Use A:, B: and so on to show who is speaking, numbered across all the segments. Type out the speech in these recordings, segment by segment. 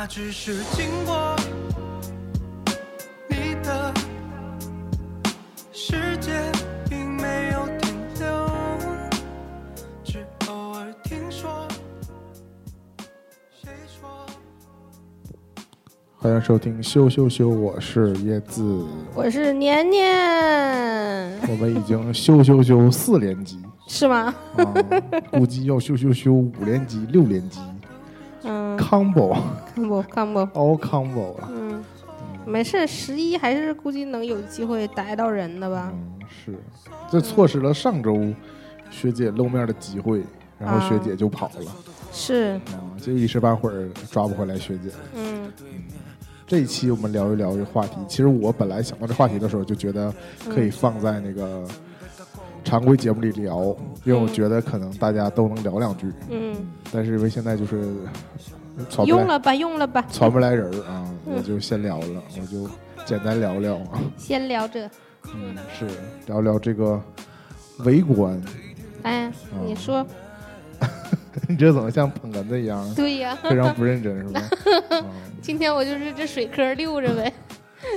A: 那只是经过。你的世界并没有停留，只偶尔听说。谁说？
B: 欢迎收听羞羞羞，我是叶子。
C: 我是年年，
B: 我们已经羞羞羞四连击
C: 是吗？
B: 啊，估计要羞羞羞五连击、六连击
C: 嗯
B: ，，combo。
C: 嗯，没事，十一还是估计能有机会逮到人的吧？
B: 嗯，是，这错失了上周学姐露面的机会，然后学姐就跑了。
C: 是，
B: 啊，这一时半会儿抓不回来学姐。
C: 嗯。
B: 这一期我们聊一聊这个话题。其实我本来想到这话题的时候，就觉得可以放在那个常规节目里聊，因为我觉得可能大家都能聊两句。
C: 嗯，
B: 但是因为现在就是
C: 用了吧，用了吧，
B: 传不来人儿啊，
C: 嗯。
B: 我就先聊了，我就简单聊聊啊，
C: 先聊这。
B: 嗯，是聊聊这个围观。
C: 哎，你说。
B: 你这怎么像捧哏的一样，
C: 对呀？
B: 非常不认真是吧？啊，
C: 今天我就是这水科溜着呗。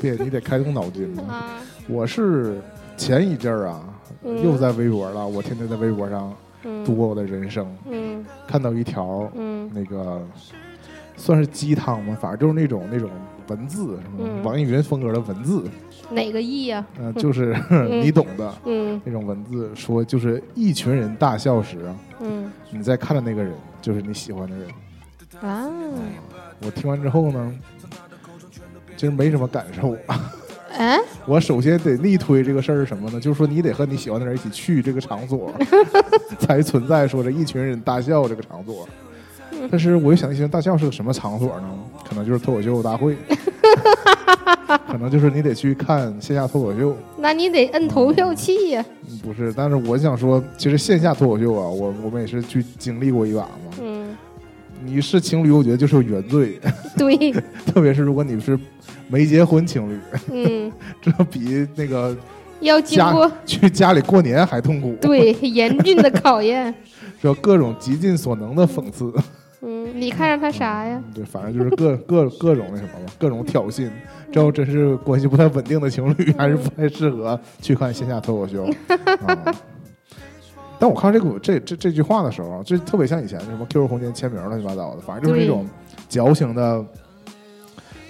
B: 对，你得开动脑筋。
C: 啊，
B: 我是前一阵儿啊，
C: 嗯。
B: 又在微博了，我天天在微博上
C: 嗯。
B: 度过我的人生，
C: 嗯。
B: 看到一条
C: 嗯。
B: 那个算是鸡汤吗？反正就是那种那种文字，什么
C: 嗯
B: 网易云风格的文字，
C: 哪个意呀？
B: 嗯、就是你懂的
C: 嗯
B: 那种文字，说就是一群人大笑时啊，
C: 嗯
B: 你在看的那个人就是你喜欢的人。
C: 啊，
B: 我听完之后呢，其实没什么感受。
C: 哎，
B: 我首先得力推这个事儿是什么呢？就是说你得和你喜欢的人一起去这个场所，才存在说这一群人大笑这个场所。但是我又想，一群人大笑是个什么场所呢？可能就是脱口秀大会，可能就是你得去看线下脱口秀。
C: 那你得摁投票器呀。
B: 嗯不是，但是我想说，其实线下脱口秀啊，我我们也是去经历过一把嘛。
C: 嗯，
B: 你是情侣，我觉得就是原罪，
C: 对，
B: 特别是如果你是没结婚情侣，
C: 嗯，
B: 这比那个
C: 要经
B: 家
C: 过
B: 去家里过年还痛苦。
C: 对严峻的考验。
B: 就各种极尽所能的讽刺，
C: 嗯，你看上他啥呀？
B: 对，反正就是各 各各种那什么吧，各种挑衅。这要真是关系不太稳定的情侣，还是不太适合去看线下脱口秀。嗯但我看这个这这这句话的时候啊，这特别像以前什么 QQ 空间签名乱七八糟的，反正就是那种矫情的、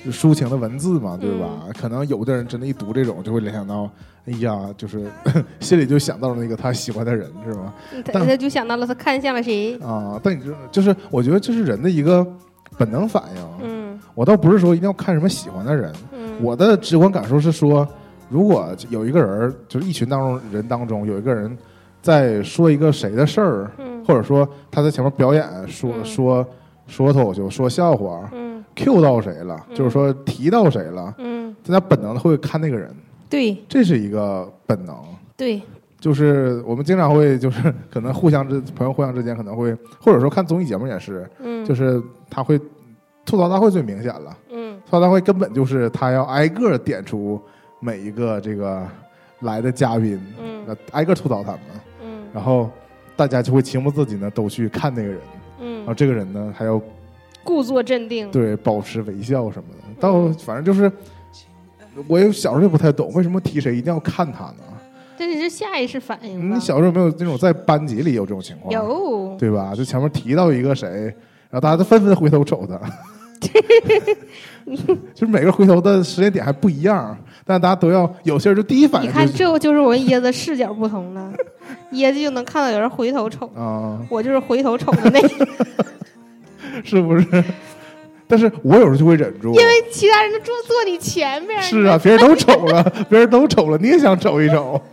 B: 就抒情的文字嘛，对吧？可能有的人真的一读这种，就会联想到，哎呀，就是 心里就想到了那个他喜欢的人，是吧？但
C: 他他就想到了他看向了谁？
B: 啊，但你知道，就是我觉得这是人的一个本能反应。
C: 嗯
B: 我倒不是说一定要看什么喜欢的人，
C: 嗯，
B: 我的直观感受是说，如果有一个人，就是一群当中人当中有一个人在说一个谁的事儿，
C: 嗯
B: 或者说他在前面表演说、
C: 嗯
B: 说说脱口秀、说笑话
C: 嗯
B: ，Q 到谁了，
C: 嗯。
B: 就是说提到谁了，
C: 嗯，
B: 大家本能的会看那个人，
C: 对。
B: 这是一个本能。
C: 对，
B: 就是我们经常会，就是 可能互相之朋友互相之间可能会，或者说看综艺节目也是，
C: 嗯。
B: 就是他会吐槽大会最明显了，
C: 嗯。
B: 吐槽大会根本就是他要挨个点出每一个这个来的嘉宾，
C: 嗯
B: 那挨个吐槽他们，
C: 嗯。
B: 然后大家就会情不自禁的都去看那个人，嗯。然后
C: 嗯，
B: 这个人呢还要
C: 故作镇定。
B: 对保持微笑什么的，到反正就是。我也小时候也不太懂，为什么提谁一定要看他呢？
C: 这是下意识反应
B: 你？小时候有没有那种在班级里有这种情况？
C: 有，
B: 对吧？就前面提到一个谁，然后大家都纷纷回头瞅他，就是每个回头的时间点还不一样，但大家都要有些人就第一反
C: 你看
B: 应就是
C: 这就是我跟椰子视角不同了，椰子就能看到有人回头瞅，
B: 啊、
C: 我就是回头瞅的那个，
B: 是不是？但是我有时候就会忍住，
C: 因为其他人都坐坐你前面。
B: 是啊，别人都 瞅了，别人都瞅了，你也想瞅一瞅。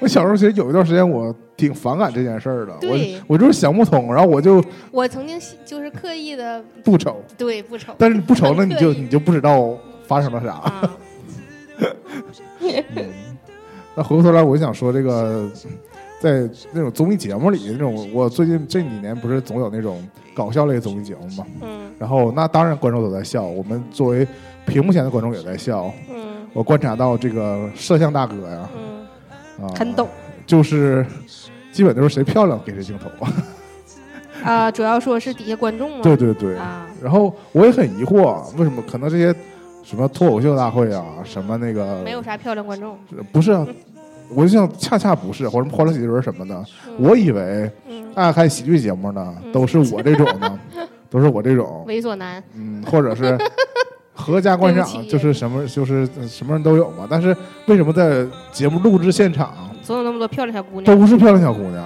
B: 我小时候其实有一段时间我挺反感这件事儿的，我我就是想不通，然后我就
C: 我曾经就是刻意的
B: 不瞅，
C: 对不瞅，
B: 但是你不瞅了，
C: 很刻意
B: 你就你就不知道发生了啥。
C: 啊，
B: 嗯，那回过头来，我想说这个，在那种综艺节目里，那种我最近这几年不是总有那种搞笑类综艺节目嘛，
C: 嗯
B: 然后那当然观众都在笑，我们作为屏幕前的观众也在笑。
C: 嗯
B: 我观察到这个摄像大哥呀，
C: 嗯，
B: 啊，
C: 很懂，
B: 就是基本都是谁漂亮给谁镜头，
C: 啊，主要说是底下观众嘛。
B: 对对对。
C: 啊，
B: 然后我也很疑惑，为什么可能这些什么脱口秀大会啊，什么那个
C: 没有啥漂亮观众。
B: 不是啊，我就想恰恰不是，或者欢乐喜剧人什么的，
C: 嗯
B: 我以为
C: 嗯，
B: 爱看喜剧节目呢，
C: 嗯。
B: 都是我这种的，都是我这种，
C: 猥琐男。
B: 嗯，或者是 合家观赏，就是什么就是什么人都有嘛。但是为什么在节目录制现场
C: 总有那么多漂亮小姑娘。
B: 都是漂亮小姑娘？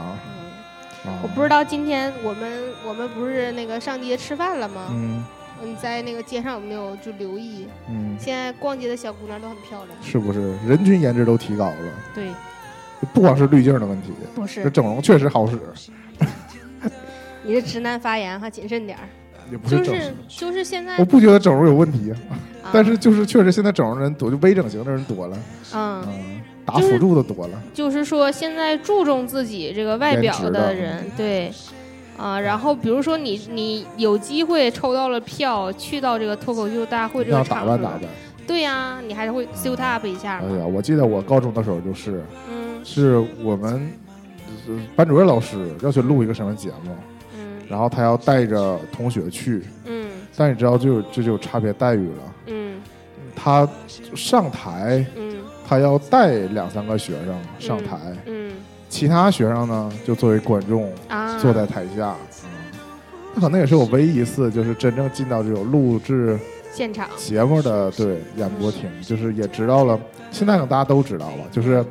C: 我不知道今天我们我们不是那个上街吃饭了吗？
B: 嗯
C: 你在那个街上有没有就留意？
B: 嗯，
C: 现在逛街的小姑娘都很漂亮。
B: 是不是人均颜值都提高了？
C: 对，
B: 不光是滤镜的问题，
C: 不
B: 这
C: 是，
B: 整容确实好使，
C: 你这直男发言哈，谨慎点儿。
B: 也不是整。
C: 就是就是现在
B: 我，不觉得整容有问题，
C: 啊
B: 但是就是确实现在整容人多，就微整形的人多了，
C: 嗯，
B: 嗯，打辅助的多了，
C: 就是说现在注重自己这个外表
B: 的
C: 人，对。啊，然后比如说你你有机会抽到了票，去到这个脱口秀大会这
B: 要
C: 个场合，
B: 打扮打扮。
C: 对呀、你还是会 suit up 一下嘛。
B: 哎呀，我记得我高中的时候就是，
C: 嗯
B: 是我们呃班主任老师要去录一个什么节目，
C: 嗯
B: 然后他要带着同学去，
C: 嗯
B: 但你知道就有这就有差别待遇了，
C: 嗯
B: 他上台
C: 嗯
B: 他要带两三个学生上台，
C: 嗯
B: 其他学生呢就作为观众
C: 啊，
B: 坐在台下。嗯，那可能也是我唯一一次，就是真正进到这种录制
C: 现场，
B: 节目的对演播厅，就是也知道了。现在可能大家都知道了，就是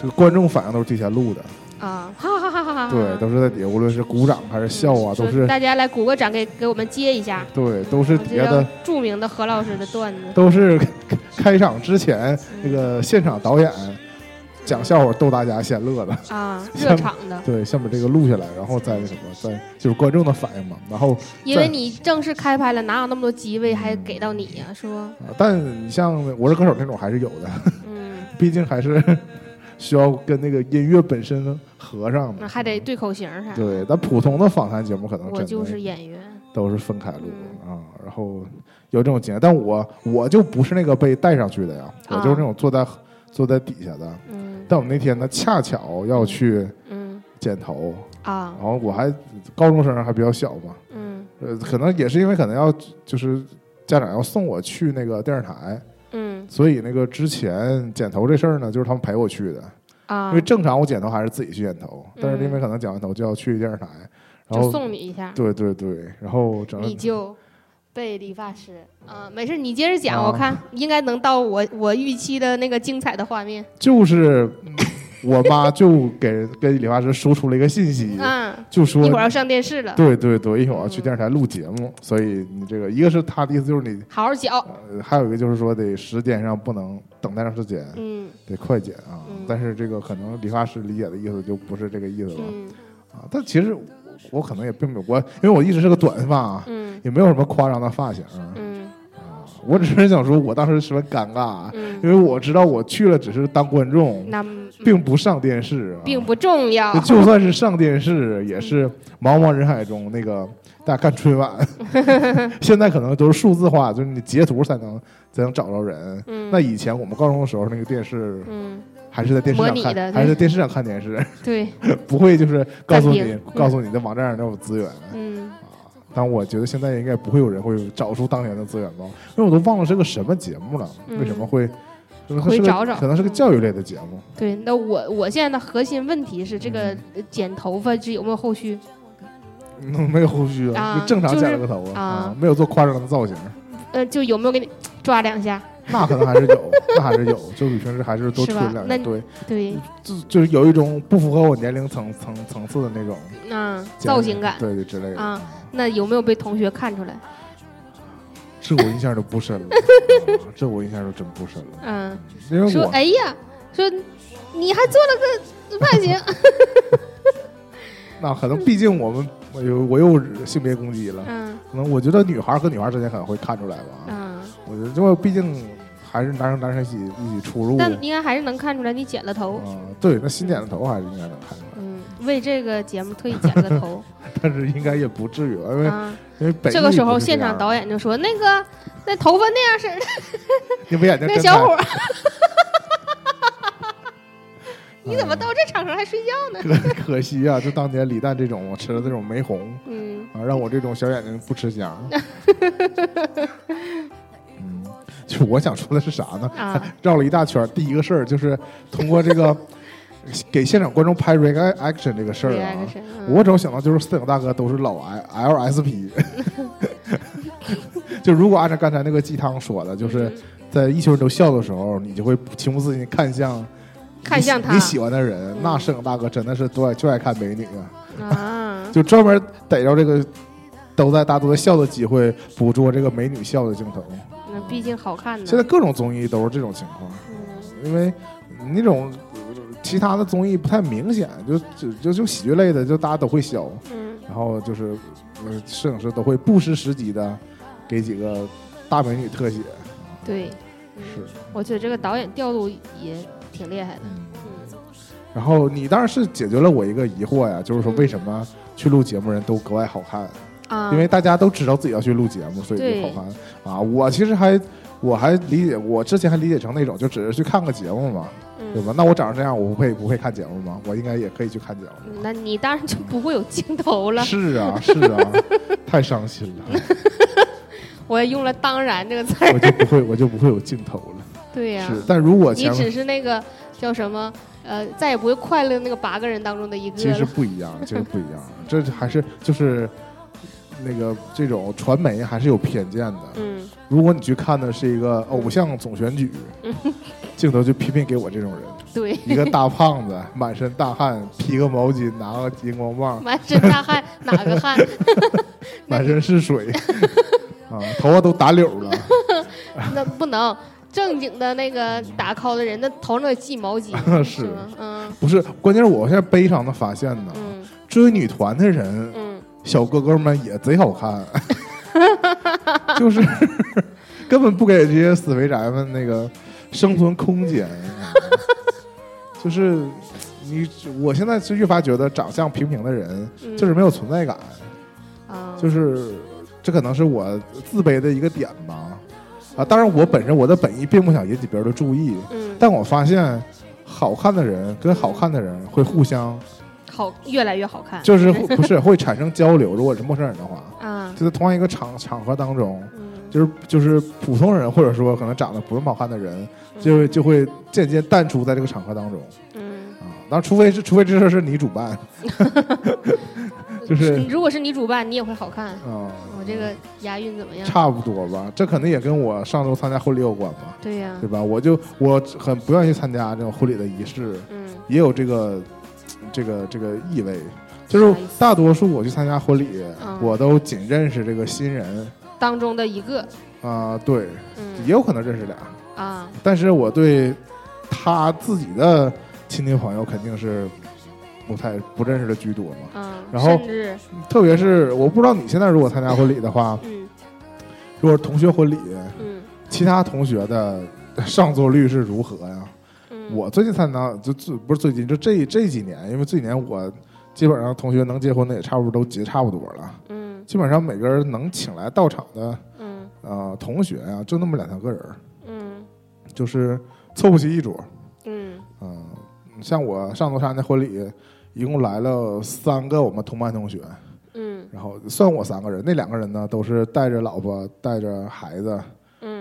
B: 这个观众反应都是提前录的，
C: 啊，哈哈哈哈哈！
B: 对，都是在底下，无论是鼓掌还是笑啊，都是
C: 大家来鼓个掌，给给我们接一下。
B: 对，都是底下的，
C: 著名的何老师的段子。
B: 都是开场之前那个现场导演讲笑话逗大家先乐的。
C: 啊，热场的，
B: 对，先把这个录下来，然后再那什么，再就是观众的反应嘛。然后，
C: 因为你正式开拍了，哪有那么多机位还给到你呀？说，
B: 啊但你像《我是歌手》那种还是有的，
C: 嗯，
B: 毕竟还是 需要跟那个音乐本身合上的。
C: 那还得对口型啥的。
B: 对，但普通的访谈节目可能
C: 我就是演员，
B: 都是分开录啊，然后有这种经验，但我我就不是那个被带上去的呀，我就是那种坐在坐在底下的。
C: 嗯。
B: 但我那天呢，恰巧要去
C: 嗯。
B: 剪头，
C: 啊。
B: 然后我还高中生还比较小嘛，
C: 嗯。
B: 呃，可能也是因为可能要就是家长要送我去那个电视台，
C: 嗯。
B: 所以那个之前剪头这事儿呢，就是他们陪我去的。
C: 啊。
B: 因为，正常我剪头还是自己去剪头，但是因为
C: 嗯
B: 可能剪完头就要去电视台，然后
C: 送你一下，
B: 对对对，然后整个
C: 你就被理发师啊，没事，你接着讲，
B: 啊
C: 我看应该能到我我预期的那个精彩的画面。
B: 就是嗯我妈就给跟理发师输出了一个信息，
C: 嗯，
B: 就说
C: 一会儿要上电视了，
B: 对对对，一会儿我要去
C: 嗯
B: 电视台录节目，所以你这个一个是他的意思就是你，
C: 好好讲。
B: 呃，还有一个就是说得时间上不能等待长时间，
C: 嗯
B: 得快剪啊。
C: 嗯
B: 但是这个可能理发师理解的意思就不是这个意思了、
C: 嗯
B: 啊。但其实我可能也并没有我，因为我一直是个短发，
C: 嗯
B: 也没有什么夸张的发型啊。
C: 嗯
B: 我只是想说，我当时十分尴尬，
C: 嗯，
B: 因为我知道我去了只是当观众，
C: 那
B: 并不上电视、啊，
C: 并不重要
B: 就。就算是上电视，也是茫茫人海中那个大家看春晚，现在可能都是数字化，就是你截图才能才能找着人。
C: 嗯，
B: 那以前我们高中的时候，那个电视
C: 嗯，
B: 还是在电视上还是在电视上看电视，
C: 对，
B: 不会就是告诉你 告诉你的网站上都有资源。
C: 嗯
B: 但我觉得现在应该不会有人会找出当年的资源吧，因为我都忘了是个什么节目了，
C: 嗯
B: 为什么会？可能是个
C: 回找找
B: 可能是个教育类的节目。
C: 对。那我我现在的核心问题是这个剪头发这有没有后续？
B: 嗯，没有后续
C: 啊
B: 就正常剪了个头
C: 啊
B: 没有做夸张的造型。
C: 呃，就有没有给你抓两下？
B: 那可能还是有，那还是有，就比平时还是多
C: 是吧？
B: 吹两对，
C: 对，
B: 就就是有一种不符合我年龄层层层次的那种
C: 嗯，造型感。
B: 对对之类的。
C: 啊。那有没有被同学看出来？
B: 这我印象就不深了，啊这我印象就真不深了，
C: 嗯，说
B: 因为我
C: 哎呀，说你还做了个发型，
B: 那可能毕竟我们我又我又性别攻击了，
C: 嗯。
B: 可能我觉得女孩和女孩之间可能会看出来吧，
C: 嗯，
B: 我觉得因为毕竟还是男生男生一起一起出入，
C: 但应该还是能看出来你剪了头。
B: 啊，对，那新剪的头还是应该能看出来，
C: 嗯，为这个节目特意剪了个头
B: 但是应该也不至于吧，因为
C: 啊。
B: 因为本
C: 这个时候，现场导演就说：“那个，那头发那样式儿的
B: 你不眼睛
C: 那小伙儿，你怎么到这场合还睡觉呢？
B: 可可惜啊，就当年李诞这种我吃了这种玫红
C: 嗯，
B: 啊，让我这种小眼睛不吃香。嗯，就是我想说的是啥呢？
C: 啊，
B: 绕了一大圈儿，第一个事儿就是通过这个 给现场观众拍 reaction 这个事儿啊。我总想到就是摄影大哥都是老 L LSP，就如果按照刚才那个鸡汤说的，就是在一群人都笑的时候，你就会情不自禁看向
C: 看向他。
B: 你喜欢的人，
C: 嗯
B: 那摄影大哥真的是多爱就爱看美女啊，
C: 啊，
B: 就专门逮着这个都在大家都在笑的机会，捕捉这个美女笑的镜头。
C: 那毕竟好看呢。
B: 现在各种综艺都是这种情况，
C: 嗯
B: 因为那种呃其他的综艺不太明显，就就就就喜剧类的，就大家都会笑。
C: 嗯
B: 然后就是呃，摄影师都会不失时机的给几个大美女特写，
C: 对，嗯
B: 是，
C: 我觉得这个导演调度也挺厉害的。
B: 嗯。
C: 嗯
B: 然后你当然是解决了我一个疑惑呀，就是说为什么去录节目人都格外好看？
C: 啊，
B: 因为大家都知道自己要去录节目，所以
C: 对
B: 就好看啊。我其实还我还理解，我之前还理解成那种就只是去看个节目嘛，对
C: 嗯，
B: 吧？那我长成这样，我不会不会看节目吗？我应该也可以去看节目。
C: 那你当然就不会有镜头了。
B: 是啊，是啊，太伤心了，
C: 我也用了“当然”这个词儿。
B: 我就不会，我就不会有镜头了。
C: 对呀、
B: 是，但如果
C: 你只是那个叫什么呃，再也不会快乐那个八个人当中的一个
B: 其实。不一样，其实不一样，这还是就是那个这种传媒还是有偏见的。
C: 嗯，
B: 如果你去看的是一个偶像总选举，镜头就偏偏给我这种人，
C: 对，
B: 一个大胖子，满身大汗，披个毛巾，拿个荧光棒，
C: 满身大汗，哪个汗？
B: 满身是水，啊，头发都打绺了，
C: 那不能。正经的那个打 call 的人，那头上得系毛巾，
B: 是？
C: 嗯。
B: 不是，关键是我现在悲伤的发现呢，
C: 嗯。
B: 追女团的人，
C: 嗯，
B: 小哥哥们也贼好看，就是 根本不给这些死肥宅们那个生存空间。就是你，我现在是越发觉得长相平平的人
C: 嗯。
B: 就是没有存在感，
C: 啊，
B: 就是这可能是我自卑的一个点吧。啊，当然我本身我的本意并不想引起别人的注意，
C: 嗯，
B: 但我发现好看的人跟好看的人会互相，
C: 好，越来越好看。
B: 就是会不是 会产生交流。如果是陌生人的话，
C: 啊，
B: 就在同样一个场场合当中，
C: 嗯，
B: 就是就是普通人或者说可能长得不那么好看的人，就会就会渐渐淡出在这个场合当中
C: 嗯，
B: 啊。当然，除非是除非这事儿是你主办，就是
C: 如果是你主办，你也会好看。
B: 啊，
C: 我这个押韵怎么样？
B: 差不多吧。这可能也跟我上周参加婚礼有关吧，
C: 对呀
B: 对，吧？我就我很不愿意参加这种婚礼的仪式，
C: 嗯
B: 也有这个这个这个意味。就是大多数我去参加婚礼，
C: 嗯。
B: 我都仅认识这个新人。
C: 当中的一个，
B: 啊、对，也
C: 嗯
B: 有可能认识俩，
C: 啊，
B: 但是我对他自己的亲戚朋友肯定是不太不认识的居多嘛。
C: 嗯，
B: 然后特别是我不知道你现在如果参加婚礼的话，
C: 嗯。
B: 如果是同学婚礼，
C: 嗯。
B: 其他同学的上座率是如何呀？
C: 嗯，
B: 我最近参加就最不是最近，就这这几年，因为这几年我基本上同学能结婚的也差不多都结差不多了，
C: 嗯。
B: 基本上每个人能请来到场的
C: 嗯。
B: 呃同学啊、就那么两三个人，
C: 嗯。
B: 就是凑不齐一桌。
C: 嗯。
B: 嗯，像我上周参加婚礼，一共来了三个我们同班同学，
C: 嗯。
B: 然后算我三个人，那两个人呢都是带着老婆、带着孩子，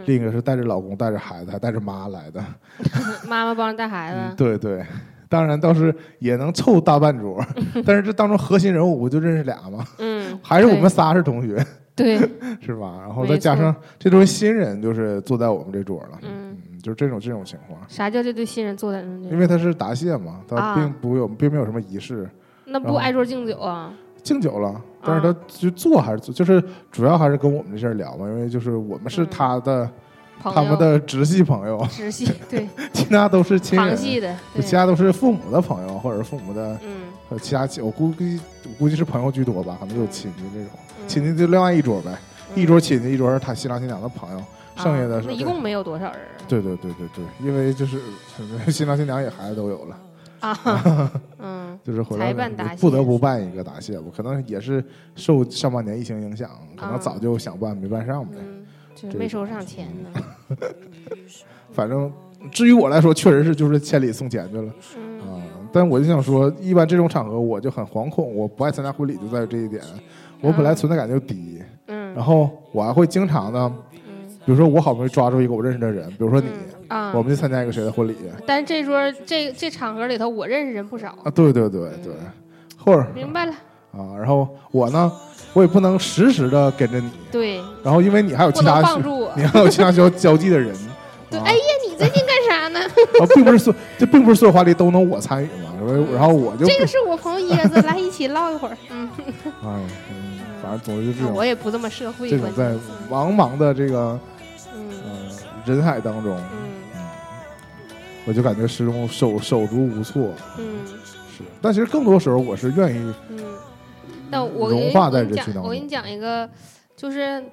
C: 嗯，
B: 另一个是带着老公、带着孩子，还带着妈来的。
C: 妈妈帮着带孩
B: 嗯，
C: 子，
B: 对对，当然倒是也能凑大半桌，但是这当中核心人物不就认识俩吗？
C: 嗯，
B: 还是我们仨是同学，
C: 对，
B: 是吧？然后再加上这对新人，就是坐在我们这桌了。
C: 嗯，
B: 嗯，就是这种这种情况，
C: 啥叫这对新人坐在那？
B: 因为他是答谢嘛，他
C: 啊
B: 并不有并没有什么仪式。
C: 那不挨桌敬酒啊？
B: 敬酒了，但是
C: 啊
B: 他就做还是做，就是主要还是跟我们这事儿聊嘛，因为就是我们是
C: 嗯。
B: 他的、他们的直系朋友，
C: 直系 对。
B: 其他都是亲人，
C: 旁系的，
B: 其他都是父母的朋友或者是父母的
C: 嗯。
B: 和其他亲，我估计我估计是朋友居多吧，可能有亲戚这种，
C: 嗯。
B: 亲戚就另外一桌呗，
C: 嗯。
B: 一桌亲戚，一桌是他新郎新娘的朋友，剩下的是
C: 一共没有多少人
B: 对对对对对，因为就是 新郎新娘也孩子都有了，
C: 啊？嗯
B: 就是回来不得不办一个答谢我，可能也是受上半年疫情影响，可能
C: 啊
B: 早就想办没办上呗。
C: 嗯，就是没收上钱呢。
B: 反正至于我来说，确实是就是千里送钱去了
C: 嗯
B: 啊、但我就想说，一般这种场合我就很惶恐，我不爱参加婚礼就在于这一点。我本来存在感就低，
C: 嗯
B: 然后我还会经常的，
C: 嗯
B: 比如说我好不容易抓住一个我认识的人，比如说你，我们去参加一个谁的婚礼。
C: 但是这桌这这场合里头，我认识人不少，
B: 啊，对对对对，或者
C: 明白了？
B: 啊，然后我呢，我也不能时时的跟着你，
C: 对，
B: 然后因为你还有其他。你还有其他需要交际的人，
C: 对，
B: 啊。
C: 哎呀，你最近干啥呢？
B: 啊，并不是说这并不是所有话题都能我参与嘛，然后然后我就
C: 这个是我朋友椰子，来一起唠一会儿。嗯，
B: 哎，嗯，反正总之就这种
C: 我也不这么社会
B: 这种在。茫茫的这个
C: 嗯。
B: 呃人海当中，
C: 嗯
B: 我就感觉始终手手足无措。
C: 嗯
B: 是，但其实更多时候我是愿意
C: 嗯。但我
B: 融化在
C: 我跟你
B: 人群当中
C: 讲，我给你讲一个，就是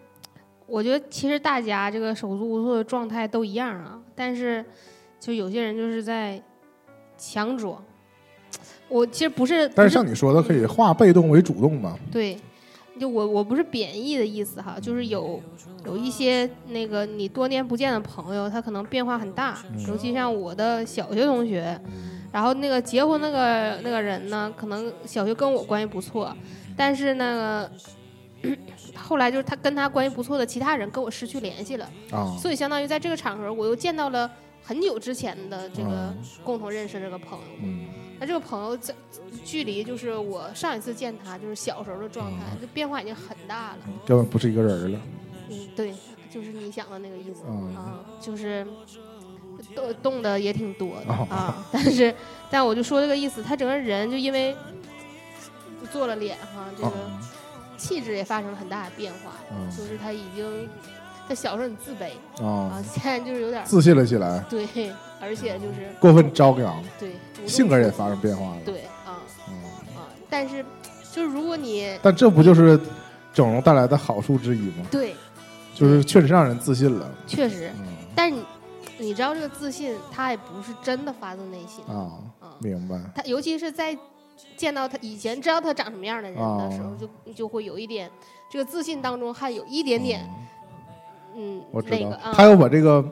C: 我觉得其实大家这个手足无措的状态都一样啊，但是就有些人就是在强装。我其实不是，
B: 但是像你说的，可以化被动为主动嘛？
C: 对，就我我不是贬义的意思哈，就是有有一些那个你多年不见的朋友，他可能变化很大，
B: 嗯
C: 尤其像我的小学同学，然后那个结婚那个那个人呢，可能小学跟我关系不错，但是那个。后来就是他跟他关系不错的其他人跟我失去联系了，
B: 啊，
C: 所以相当于在这个场合，我又见到了很久之前的这个
B: 嗯
C: 共同认识这个朋友。
B: 嗯
C: 那这个朋友在距离就是我上一次见他就是小时候的状态，
B: 嗯。
C: 就变化已经很大了。
B: 根本不是一个人了。
C: 嗯，对，就是你想的那个意思。
B: 嗯。
C: 啊，就是动动的也挺多的
B: 哦
C: 啊，但是但我就说这个意思，他整个人就因为做了脸哈，这
B: 啊
C: 个气质也发生了很大的变化，
B: 嗯
C: 就是他已经他小时候很自卑
B: 啊
C: 啊，，现在就是有点
B: 自信了起来，
C: 对，而且就是
B: 过分张扬，
C: 对
B: 性格也发生变化了。
C: 对啊
B: 嗯，
C: 啊，但是就是如果你
B: 但这不就是整容带来的好处之一吗？
C: 对，
B: 就是确实让人自信了。
C: 确实，
B: 嗯
C: 但是你你知道这个自信，他也不是真的发自内心
B: 啊，
C: 啊，
B: 明白。
C: 他尤其是在见到他以前知道他长什么样的人的时候，
B: 哦
C: 就就会有一点这个自信当中还有一点点嗯
B: 我知道
C: 那个，啊
B: 他要把这个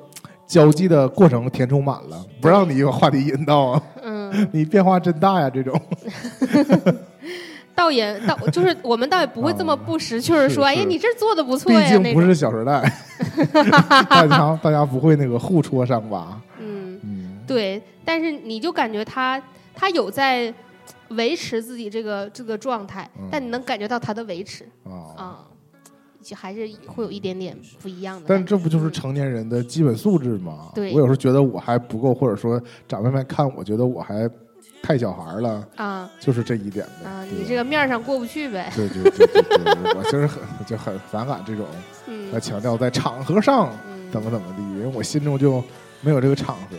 B: 交际的过程填充满了，不让你有话题引导啊。
C: 嗯，
B: 你变化真大呀，这种。
C: 倒也倒就是我们倒也不会这么不识趣儿说，哎呀你这做的不错呀那种，
B: 竟不是《小时代》，大家大家不会那个互戳伤疤。
C: 嗯。
B: 嗯，
C: 对，但是你就感觉他他有在维持自己这个这个状态，
B: 嗯。
C: 但你能感觉到他的维持。
B: 啊，
C: 还是会有一点点不一样的。
B: 但这不就是成年人的基本素质吗？
C: 对
B: 我有时候觉得我还不够，或者说长辈们看我觉得我还太小孩了，
C: 啊
B: 就是这一点呗。
C: 啊，你这个面儿上过不去呗。
B: 对对对对对，我就是很就很反感这种
C: 嗯
B: 来强调在场合上
C: 嗯
B: 怎么怎么地，因为我心中就没有这个场合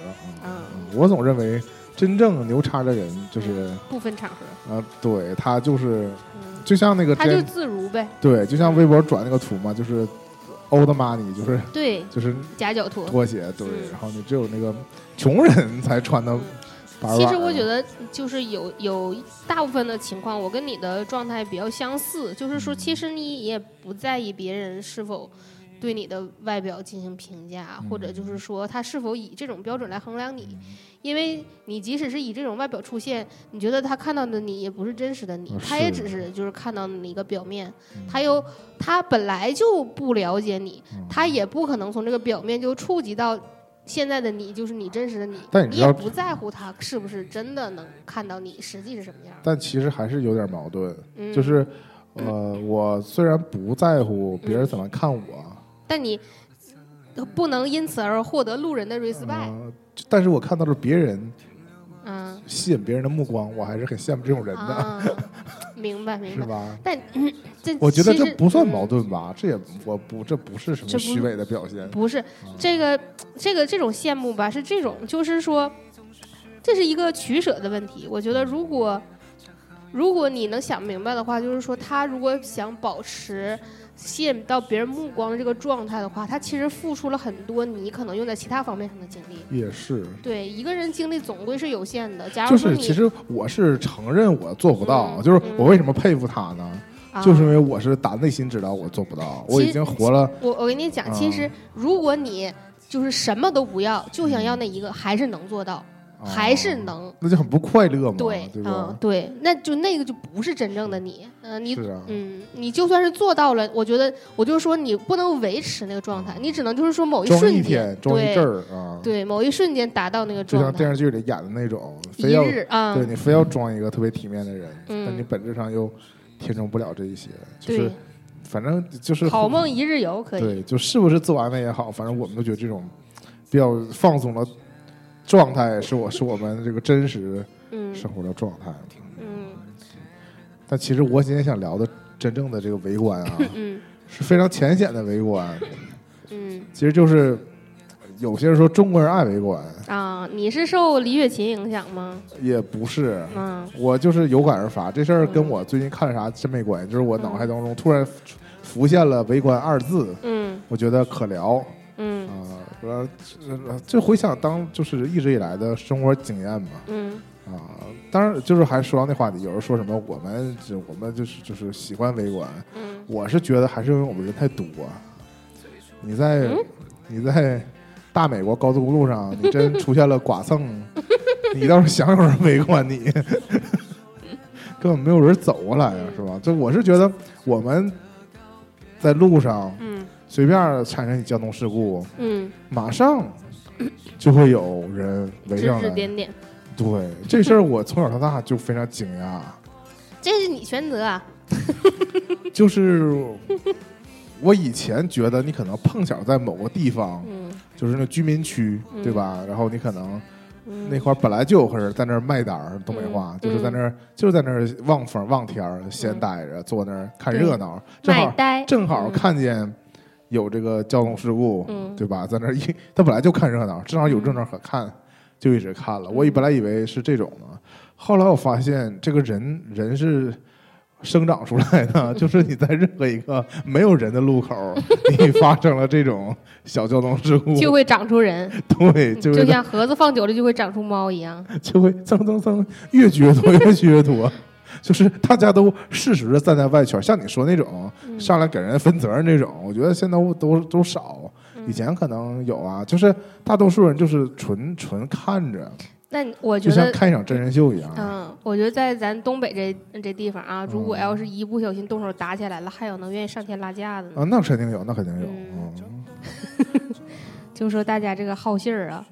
B: 啊。我总认为真正牛叉的人就是
C: 不分场合，
B: 啊，对他就是
C: 嗯，
B: 就像那个
C: 他就自如呗。
B: 对，就像微博转那个图嘛，就是 old money，就是
C: 对，
B: 就是
C: 夹脚拖。
B: 拖鞋，对，
C: 嗯
B: 然后你只有那个穷人才穿的
C: 其实我觉得，就是有有大部分的情况，我跟你的状态比较相似，就是说，其实你也不在意别人是否对你的外表进行评价，
B: 嗯。
C: 或者就是说他是否以这种标准来衡量你，因为你即使是以这种外表出现，你觉得他看到的你也不是真实的你
B: 啊，
C: 他也只是就是看到你一个表面，
B: 嗯
C: 他又他本来就不了解你，
B: 嗯
C: 他也不可能从这个表面就触及到现在的你，就是你真实的你。
B: 但你
C: 你也不在乎他是不是真的能看到你实际是什么样。
B: 但其实还是有点矛盾，
C: 嗯，
B: 就是呃，我虽然不在乎别人怎么看我，
C: 但你不能因此而获得路人的 respect。
B: 呃但是我看到了别人
C: 嗯
B: 吸引别人的目光，我还是很羡慕这种人的，
C: 啊，明白明白。
B: 是吧？
C: 但这
B: 我觉得这不算矛盾吧？这也我不这不是什么虚伪的表现。
C: 不是这个这个这种羡慕吧，是这种，就是说，这是一个取舍的问题。我觉得如果如果你能想明白的话，就是说他如果想保持吸引到别人目光的这个状态的话，他其实付出了很多你可能用在其他方面上的精力。
B: 也是，
C: 对，一个人精力总归是有限的。假如就是
B: 其实我是承认我做不到，
C: 嗯
B: 就是
C: 嗯
B: 我为什么佩服他呢？
C: 啊
B: 就是因为我是打内心知道我做不到，我已经活了，
C: 我我跟你讲，其实如果你就是什么都不要，就想要那一个，还是能做到。还是能。
B: 那就很不快乐嘛，
C: 对，
B: 对
C: 嗯？，对，那就那个就不是真正的你，嗯、你
B: 啊，
C: 嗯，你就算是做到了，我觉得我就是说你不能维持那个状态，你只能就是说某一瞬间
B: 一天，，装一
C: 对
B: 阵儿啊，
C: 对，某一瞬间达到那个状态。
B: 就像，电视剧里演的那种，非要对你非要装一个特别体面的人，
C: 嗯。
B: 但你本质上又填充不了这一些，就是，反正就是
C: 好梦一日游可以，
B: 对，就是不是自完美也好，反正我们都觉得这种比较放松的状态是我是我们这个真实
C: 嗯。
B: 生活的状态。
C: 嗯。
B: 但其实我今天想聊的真正的这个围观啊，
C: 嗯。
B: 是非常浅显的围观，
C: 嗯。
B: 其实就是有些人说中国人爱围观，
C: 啊，你是受李雪琴影响吗？
B: 也不是。
C: 嗯。
B: 我就是有感而发，这事儿跟我最近看了啥真没关系，就是我脑海当中突然浮现了“围观”二字，
C: 嗯。
B: 我觉得可聊。
C: 嗯。
B: 啊。呃，呃就回想当就是一直以来的生活经验嘛
C: 嗯
B: 啊。当然，就是还说到那话题，有人说什么我们就我们就是就是喜欢围观，
C: 嗯
B: 我是觉得还是因为我们人太多。你在、
C: 嗯
B: 你在大美国高速公路上，你真 出现了剐蹭，你倒是想有人围观你，根本没有人走过来呀，是吧？就我是觉得我们在路上
C: 嗯
B: 随便产生一交通事故，
C: 嗯，
B: 马上就会有人围
C: 指
B: 上来。
C: 指点点，
B: 对这事儿，我从小到大就非常惊讶。
C: 这是你选择啊，
B: 就是我以前觉得你可能碰巧在某个地方，
C: 嗯。
B: 就是那居民区，
C: 嗯。
B: 对吧？然后你可能
C: 嗯。
B: 那块儿本来就有个人在那儿卖单儿，东北话、
C: 嗯
B: 就是在那儿就是在那儿望风望天儿，闲待着，坐那儿看热闹，正好，正好
C: 嗯。
B: 看见有这个交通事故，
C: 嗯
B: 对吧？在那儿一他本来就看热闹，正好有热闹可看，就一直看了。我以本来以为是这种呢，后来我发现这个人人是。生长出来的，就是你在任何一个没有人的路口，你 发生了这种小交通事故，
C: 就会长出人，
B: 对，就会
C: 就像盒子放久了就会长出猫一样。
B: 就会蹭蹭蹭越聚越多，越聚越 多。就是大家都适时的站在外圈，像你说那种
C: 嗯
B: 上来给人分责任那种，我觉得现在都都都少。
C: 嗯
B: 以前可能有啊，就是大多数人就是纯纯看着，
C: 那你我觉得
B: 就像，看一场真人秀一样。
C: 嗯，我觉得在咱东北这这地方啊，如果
B: 嗯
C: 要是一不小心动手打起来了，还有能愿意上天拉架的呢。
B: 啊，那肯定有，那肯定有。
C: 嗯
B: 嗯
C: 就说大家这个好信儿啊，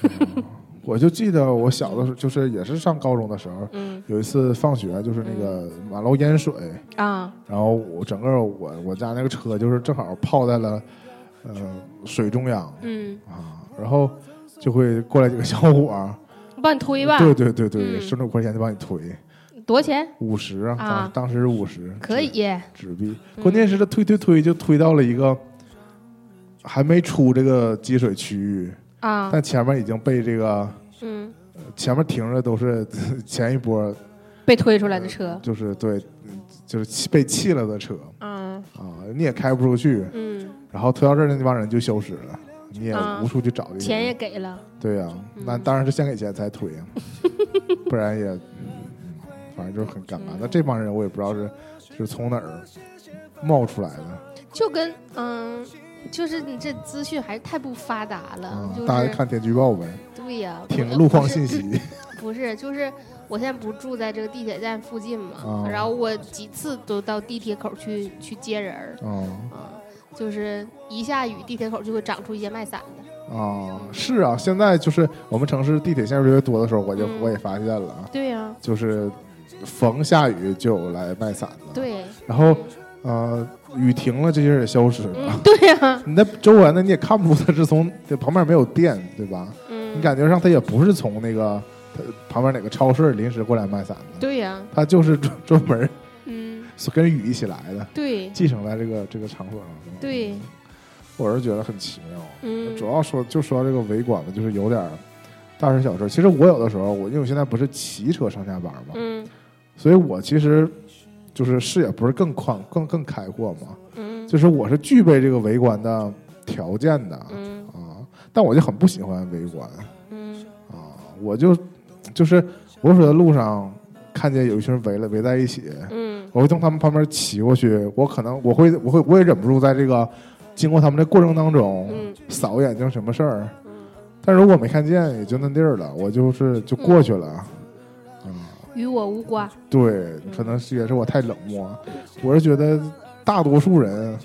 B: 我就记得我小的时候，就是也是上高中的时候，
C: 嗯。
B: 有一次放学，就是那个马路淹水，
C: 啊，
B: 然后我整个我我家那个车就是正好泡在了呃水中央
C: 嗯，
B: 啊，然后就会过来几个小伙儿，
C: 我帮你推吧，
B: 对对对对，
C: 嗯。
B: 十五块钱就帮你推
C: 多少钱？
B: 五十啊，
C: 啊
B: 当当时是五十，
C: 可以，
B: 纸币，
C: 嗯。
B: 关键是他推推推就推到了一个还没出这个积水区域，
C: 啊，
B: 但前面已经被这个
C: 嗯，
B: 前面停着都是 前一波
C: 被推出来的车，
B: 就是对，嗯就是弃被弃了的车。
C: 嗯。
B: 啊，你也开不出去，
C: 嗯，
B: 然后推到这儿的那帮人就消失了，你也
C: 啊
B: 无处去找这个
C: 钱也给了，
B: 对呀、
C: 嗯。
B: 那当然是先给钱才推啊，不然也，嗯反正就是很尴尬。
C: 嗯。
B: 那这帮人我也不知道是是从哪儿冒出来的。
C: 就跟嗯。就是你这资讯还是太不发达了，
B: 啊，
C: 就是
B: 大家看天气预报呗，
C: 对呀，
B: 听路况信，息。
C: 不是，就是我现在不住在这个地铁站附近嘛，
B: 啊
C: 然后我几次都到地铁口去去接人儿
B: 啊
C: 啊，就是一下雨，地铁口就会长出一些卖伞的。
B: 啊，是啊，现在就是我们城市地铁线越来越多的时候，我就
C: 嗯。
B: 我也发现了啊，
C: 对呀、
B: 就是逢下雨就有来卖伞的，
C: 对，
B: 然后呃雨停了，这些人也消失了。
C: 嗯，对呀、
B: 你在周围呢，你也看不出他是从这旁边没有店，对吧？
C: 嗯，
B: 你感觉上他也不是从那个旁边哪个超市临时过来卖伞的，
C: 对呀、
B: 他就是专专门
C: 嗯，
B: 跟雨一起来的，
C: 对
B: 继承在这个这个场所上。
C: 对，
B: 我是觉得很奇妙。
C: 嗯，
B: 主要说就说这个围观吧，就是有点大事小事。其实我有的时候，我因为我现在不是骑车上下班嘛，
C: 嗯
B: 所以我其实就是视野不是更宽、更更开阔吗，
C: 嗯。
B: 就是我是具备这个围观的条件的
C: 嗯。
B: 啊，但我就很不喜欢围观。
C: 嗯。
B: 啊，我就就是我走在路上看见有一群人围了围在一起，
C: 嗯。
B: 我会从他们旁边骑过去，我可能我会我会我也忍不住在这个经过他们的过程当中
C: 嗯。
B: 扫眼睛什么事儿。
C: 嗯。
B: 但如果没看见，也就那地儿了，我就是就过去了。嗯，
C: 与我无关。
B: 对，可能是也是我太冷漠。我是觉得大多数人，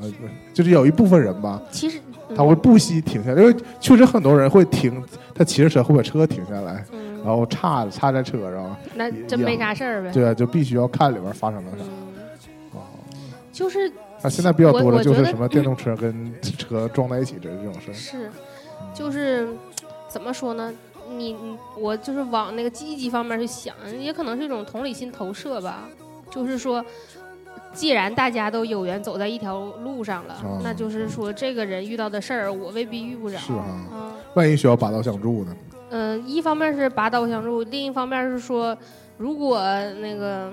B: 呃，就是有一部分人吧，
C: 其实
B: 他会不惜停下来，因为确实很多人会停，他骑着车会把车停下来，
C: 嗯，
B: 然后插插在车上，
C: 那真没啥事儿呗。
B: 对啊，就必须要看里边发生了啥。
C: 嗯，
B: 哦，
C: 就是
B: 啊现在比较多的就是什么电动车跟车撞在一起这这种事儿。
C: 是，就是怎么说呢？你你我就是往那个积极方面去想，也可能是一种同理心投射吧。就是说，既然大家都有缘走在一条路上了，
B: 哦
C: 那就是说这个人遇到的事儿，我未必遇不着。
B: 是啊
C: 嗯
B: 万一需要拔刀相助呢？
C: 嗯、一方面是拔刀相助，另一方面是说，如果那个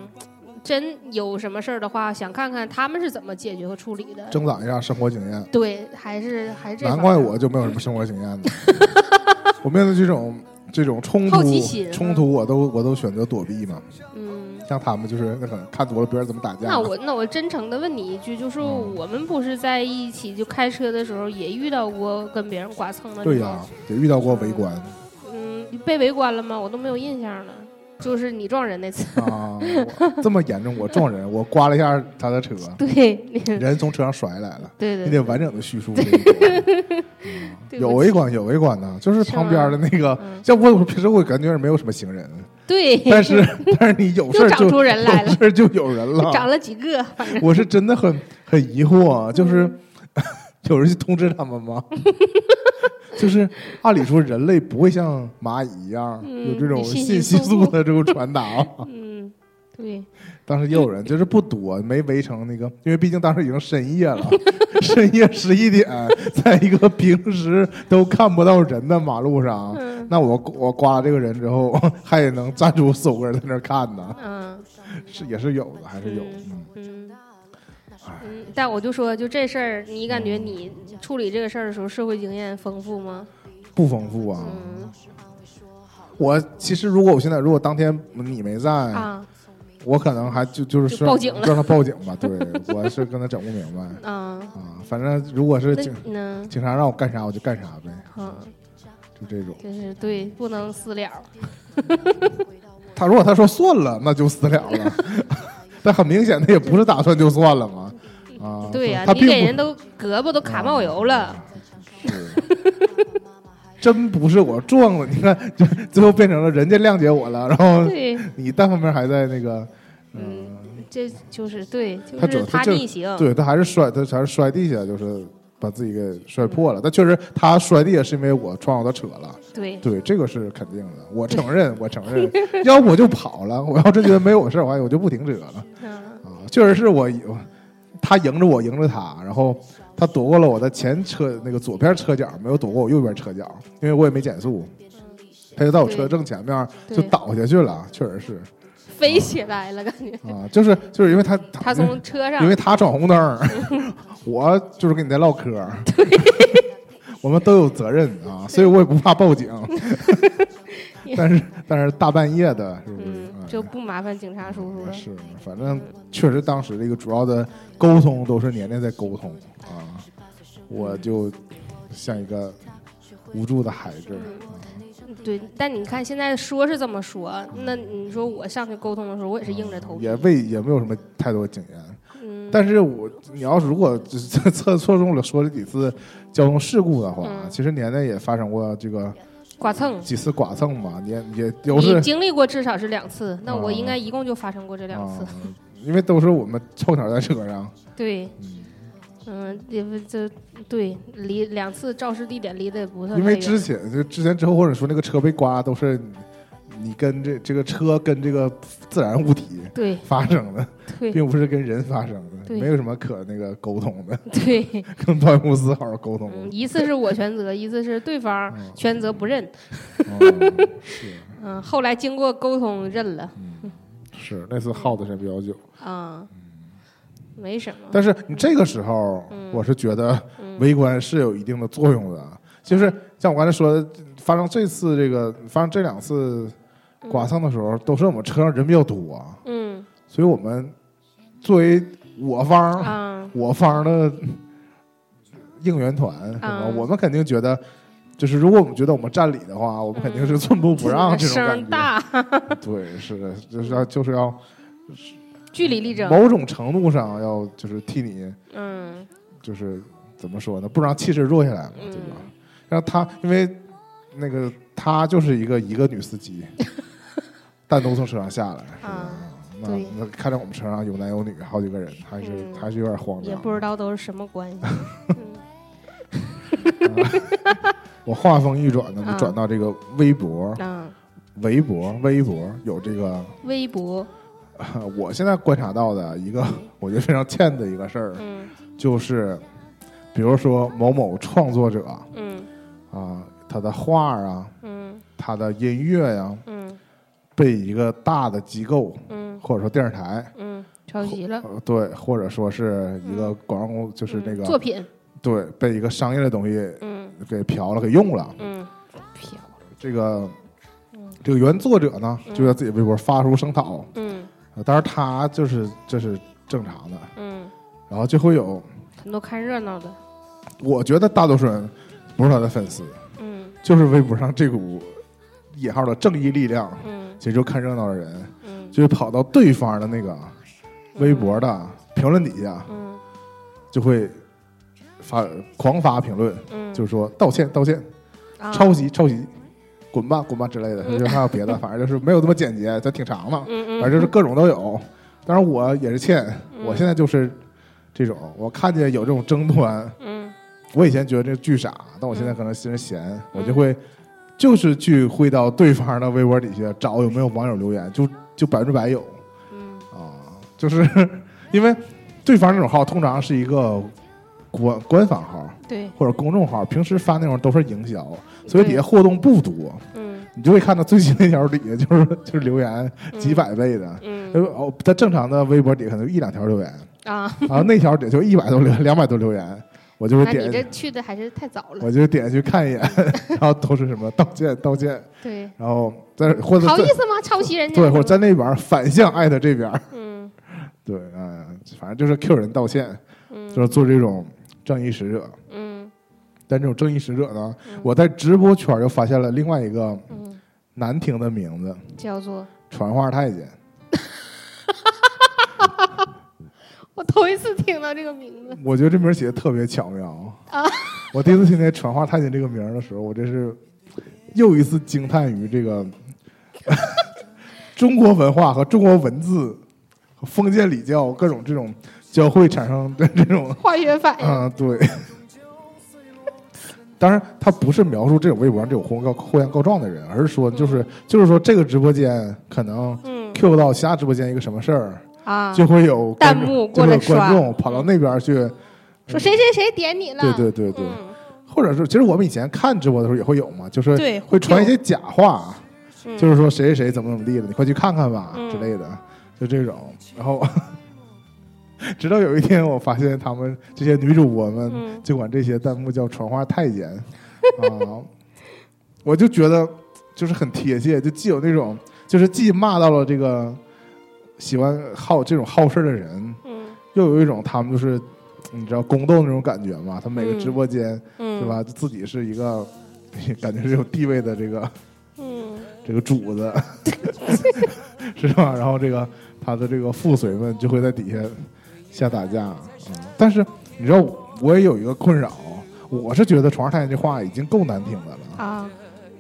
C: 真有什么事儿的话，想看看他们是怎么解决和处理的。
B: 增长一下生活经验。
C: 对，还是还是这
B: 难怪我就没有什么生活经验呢。我面对这种这种冲突冲突，我都我都选择躲避嘛。
C: 嗯。
B: 像他们就是那可能看多了别人怎么打架。
C: 那我那我真诚的问你一句，就是
B: 嗯
C: 我们不是在一起就开车的时候也遇到过跟别人剐蹭的？
B: 对呀、也遇到过围观
C: 嗯，被围观了吗？我都没有印象了。就是你撞人那次，
B: 啊，这么严重，我撞人，我刮了一下他的车，
C: 对，
B: 人从车上摔来了。
C: 对对
B: 你得完整的叙述有围观，有围观呢，就是
C: 是
B: 旁边的那个，
C: 嗯
B: 像我平时我感觉没有什么行人，
C: 对，
B: 但是 但是你有事就
C: 出人来了
B: 有事就有人了，
C: 长了几个，
B: 我是真的很很疑惑，就是
C: 嗯
B: 有人去通知他们吗？就是按理说人类不会像蚂蚁一样
C: 嗯
B: 有这种
C: 信
B: 信息素的这种传达啊。
C: 嗯，对，
B: 当时也有人就是不多，没围成那个，因为毕竟当时已经深夜了，深夜十一点，在一个平时都看不到人的马路上，
C: 嗯
B: 那我我刮了这个人之后，还得能站住手个人在那看呢，
C: 嗯
B: 是也是有的，还是有的。
C: 嗯嗯嗯，但我就说，就这事儿，你感觉你处理这个事儿的时候，社会经验丰富吗？
B: 不丰富啊！
C: 嗯
B: 我其实如果我现在如果当天你没在，
C: 啊
B: 我可能还就就是
C: 报警了
B: 让他报警吧。对，我是跟他整不明白
C: 啊，
B: 啊。反正如果是警
C: 嗯
B: 警察让我干啥我就干啥呗，
C: 嗯，
B: 就这种。
C: 就是对，不能私了。
B: 他如果他说算了，那就私了了。但很明显，他也不是打算就算了嘛。啊，
C: 对呀、你给人都胳膊都卡冒油了，
B: 啊是。真不是我撞了，你看，就最后变成了人家谅解我了，然后，你单方面还在那个，
C: 嗯
B: 嗯，
C: 这就是对，就是
B: 要他
C: 逆行，
B: 对他还是摔，他还是摔地下，就是把自己给摔破了。但确实，他摔地下是因为我撞到他车了，
C: 对。
B: 对，这个是肯定的，我承 认，我承认。要不我就跑了，我要真觉得没有事儿，我还我就不停车了。
C: 嗯。
B: 啊。确实是我，他迎着我，迎着他，然后他躲过了我的前车那个左边车角，没有躲过我右边车角，因为我也没减速。他就在我车正前面就倒下去了，确实是
C: 飞起来了，感觉
B: 啊，就是就是因为他
C: 他从车上
B: 因为他闯红灯，我就是跟你在唠嗑对，我们都有责任啊，所以我也不怕报警。但是但是大半夜的，是不是？
C: 就不麻烦警察叔叔了。
B: 是，反正确实当时这个主要的沟通都是年年在沟通啊，我就像一个无助的孩子。
C: 对，但你看现在说是这么说，那你说我上去沟通的时候，我也是硬着头皮。
B: 也未也没有什么太多经验，
C: 嗯，
B: 但是我你要是如果只是侧侧重了说了几次交通事故的话，
C: 嗯
B: 其实年年也发生过这个
C: 剐蹭，
B: 几次剐蹭吧，也也都
C: 你
B: 是
C: 经历过至少是两次，那我
B: 啊。
C: 应该一共就发生过这两次。
B: 啊，因为都是我们凑巧在车上，
C: 对，
B: 嗯，
C: 嗯，也不这对离两次肇事地点离得也不算
B: 因为之前就之前之后或者说那个车被刮都是你跟这这个车跟这个自然物体
C: 对。
B: 发生的，
C: 对。
B: 并不是跟人发生的，没有什么可那个沟通的，
C: 对，
B: 跟保险公司好好沟通。
C: 嗯，一次是我全责，一次是对方
B: 嗯。
C: 全责不认。
B: 哦 是。
C: 嗯，后来经过沟通认了。
B: 是，那次耗的时间比较久，
C: 啊，没什么。
B: 但是你这个时候，
C: 嗯。
B: 我是觉得
C: 嗯。
B: 围观是有一定的作用的，就是像我刚才说的，发生这次这个发生这两次剐蹭的时候，都是我们车上人比较多，
C: 嗯。
B: 所以我们作为我方、
C: 啊。
B: 我方的应援团，什么
C: 啊。
B: 我们肯定觉得就是如果我们觉得我们占理的话，我们肯定是寸步不让这种感觉。
C: 声大，
B: 对，是的，就是要就是要
C: 据理力争。
B: 某种程度上要就是替你
C: 嗯。
B: 就是怎么说呢，不让气势弱下来嘛，
C: 嗯
B: 对吧？让他因为那个他就是一个一个女司机，单独从车上下来，
C: 啊
B: 那
C: 对。
B: 那看着我们车上有男有女，好几个人，还是、
C: 嗯。
B: 还是有点慌张。
C: 也不知道都是什么关系。
B: 我话锋一转呢，
C: 啊
B: 就转到这个微博，
C: 嗯，
B: 微博，微博有这个，
C: 微博，
B: 我现在观察到的一个我觉得非常欠的一个事儿，
C: 嗯。
B: 就是比如说某某创作者
C: 嗯。
B: 啊，他的画儿啊，
C: 嗯。
B: 他的音乐呀、
C: 嗯。
B: 被一个大的机构
C: 嗯。
B: 或者说电视台，
C: 嗯，抄袭了。
B: 呃对，或者说是一个广告公司，就是那个、
C: 嗯。作品，
B: 对，被一个商业的东西
C: 嗯。
B: 给嫖了，给用了。这个
C: 嗯。
B: 这个原作者呢，
C: 嗯。
B: 就在自己微博发出声讨，
C: 嗯。
B: 但是他就是这是正常的，
C: 嗯，
B: 然后就会有，
C: 很多看热闹的，
B: 我觉得大多数人不是他的粉丝，
C: 嗯
B: 就是微博上这股引号的正义力量，
C: 嗯。
B: 其实就看热闹的人，
C: 嗯，
B: 就会跑到对方的那个微博的评论底下，
C: 嗯。
B: 就会发狂发评论，
C: 嗯，
B: 就是说道歉道歉，
C: 啊。
B: 抄袭抄袭，滚吧滚吧之类的，
C: 嗯。
B: 就还有别的，反正就是没有这么简洁，这挺长的，反正就是各种都有。当然我也是欠，
C: 嗯。
B: 我现在就是这种，我看见有这种争端，
C: 嗯
B: 我以前觉得这巨傻，但我现在可能心里闲，我就会就是去会到对方的微博底下找有没有网友留言，就就百分之百有
C: 嗯。
B: 啊，就是 因为对方这种号通常是一个官官方号
C: 对，
B: 或者公众号，平时发内容都是营销，所以底下
C: 对。
B: 互动不多，
C: 嗯。
B: 你就会看到最新那条底下就是 就是留言几百倍的。
C: 嗯。
B: 呃哦，他正常的微博底下可能一两条留言，
C: 啊，
B: 然后那条底下就一百多留两百多留言，我就会
C: 点你这，去的还是太早了，
B: 我就点进去看一眼，然后都是什么道歉道歉，
C: 对，
B: 然后在或者在
C: 好意思吗？抄袭人家？
B: 对，或者在那边反向艾特这边，
C: 嗯
B: 对，嗯、反正就是 Q 人道歉，
C: 嗯
B: 就是做这种正义使者。
C: 嗯
B: 但这种正义使者呢，
C: 嗯
B: 我在直播圈又发现了另外一个
C: 嗯，
B: 难听的名字
C: 叫做——
B: 传话太监。
C: 我头一次听到这个名字，
B: 我觉得这名儿起的特别巧妙
C: 啊！
B: 我第一次听见“传话太监”这个名儿的时候，我真是又一次惊叹于这个 中国文化和中国文字、和封建礼教各种这种交汇产生的这种
C: 化学反应，
B: 嗯，对。当然，他不是描述这种微博上这种互告互相告状的人，而是说，就是就是说，这个直播间可能
C: 嗯
B: Q 到其他直播间一个什么事儿，
C: 啊，
B: 就会有
C: 弹幕过来
B: 观众跑到那边去，
C: 说谁谁谁点你了，
B: 对对对对，
C: 嗯。
B: 或者是其实我们以前看直播的时候也会有嘛，就是会传一些假话，
C: 嗯。
B: 就是说谁谁谁怎么怎么地了，你快去看看吧、
C: 嗯。
B: 之类的，就这种。然后 直到有一天，我发现他们这些女主播们
C: 嗯。
B: 就管这些弹幕叫“传话太监”啊，我就觉得就是很贴切，就既有那种就是既骂到了这个喜欢好这种好事儿的人，
C: 嗯
B: 又有一种他们就是你知道宫斗那种感觉嘛，他每个
C: 嗯
B: 直播间。
C: 嗯，
B: 对吧？就自己是一个 感觉是有地位的这个
C: 嗯
B: 这个主子，是吧？然后这个他的这个副随们就会在底下瞎打架，嗯。但是你知道，我也有一个困扰，我是觉得“床上太监”这话已经够难听的了，
C: 啊，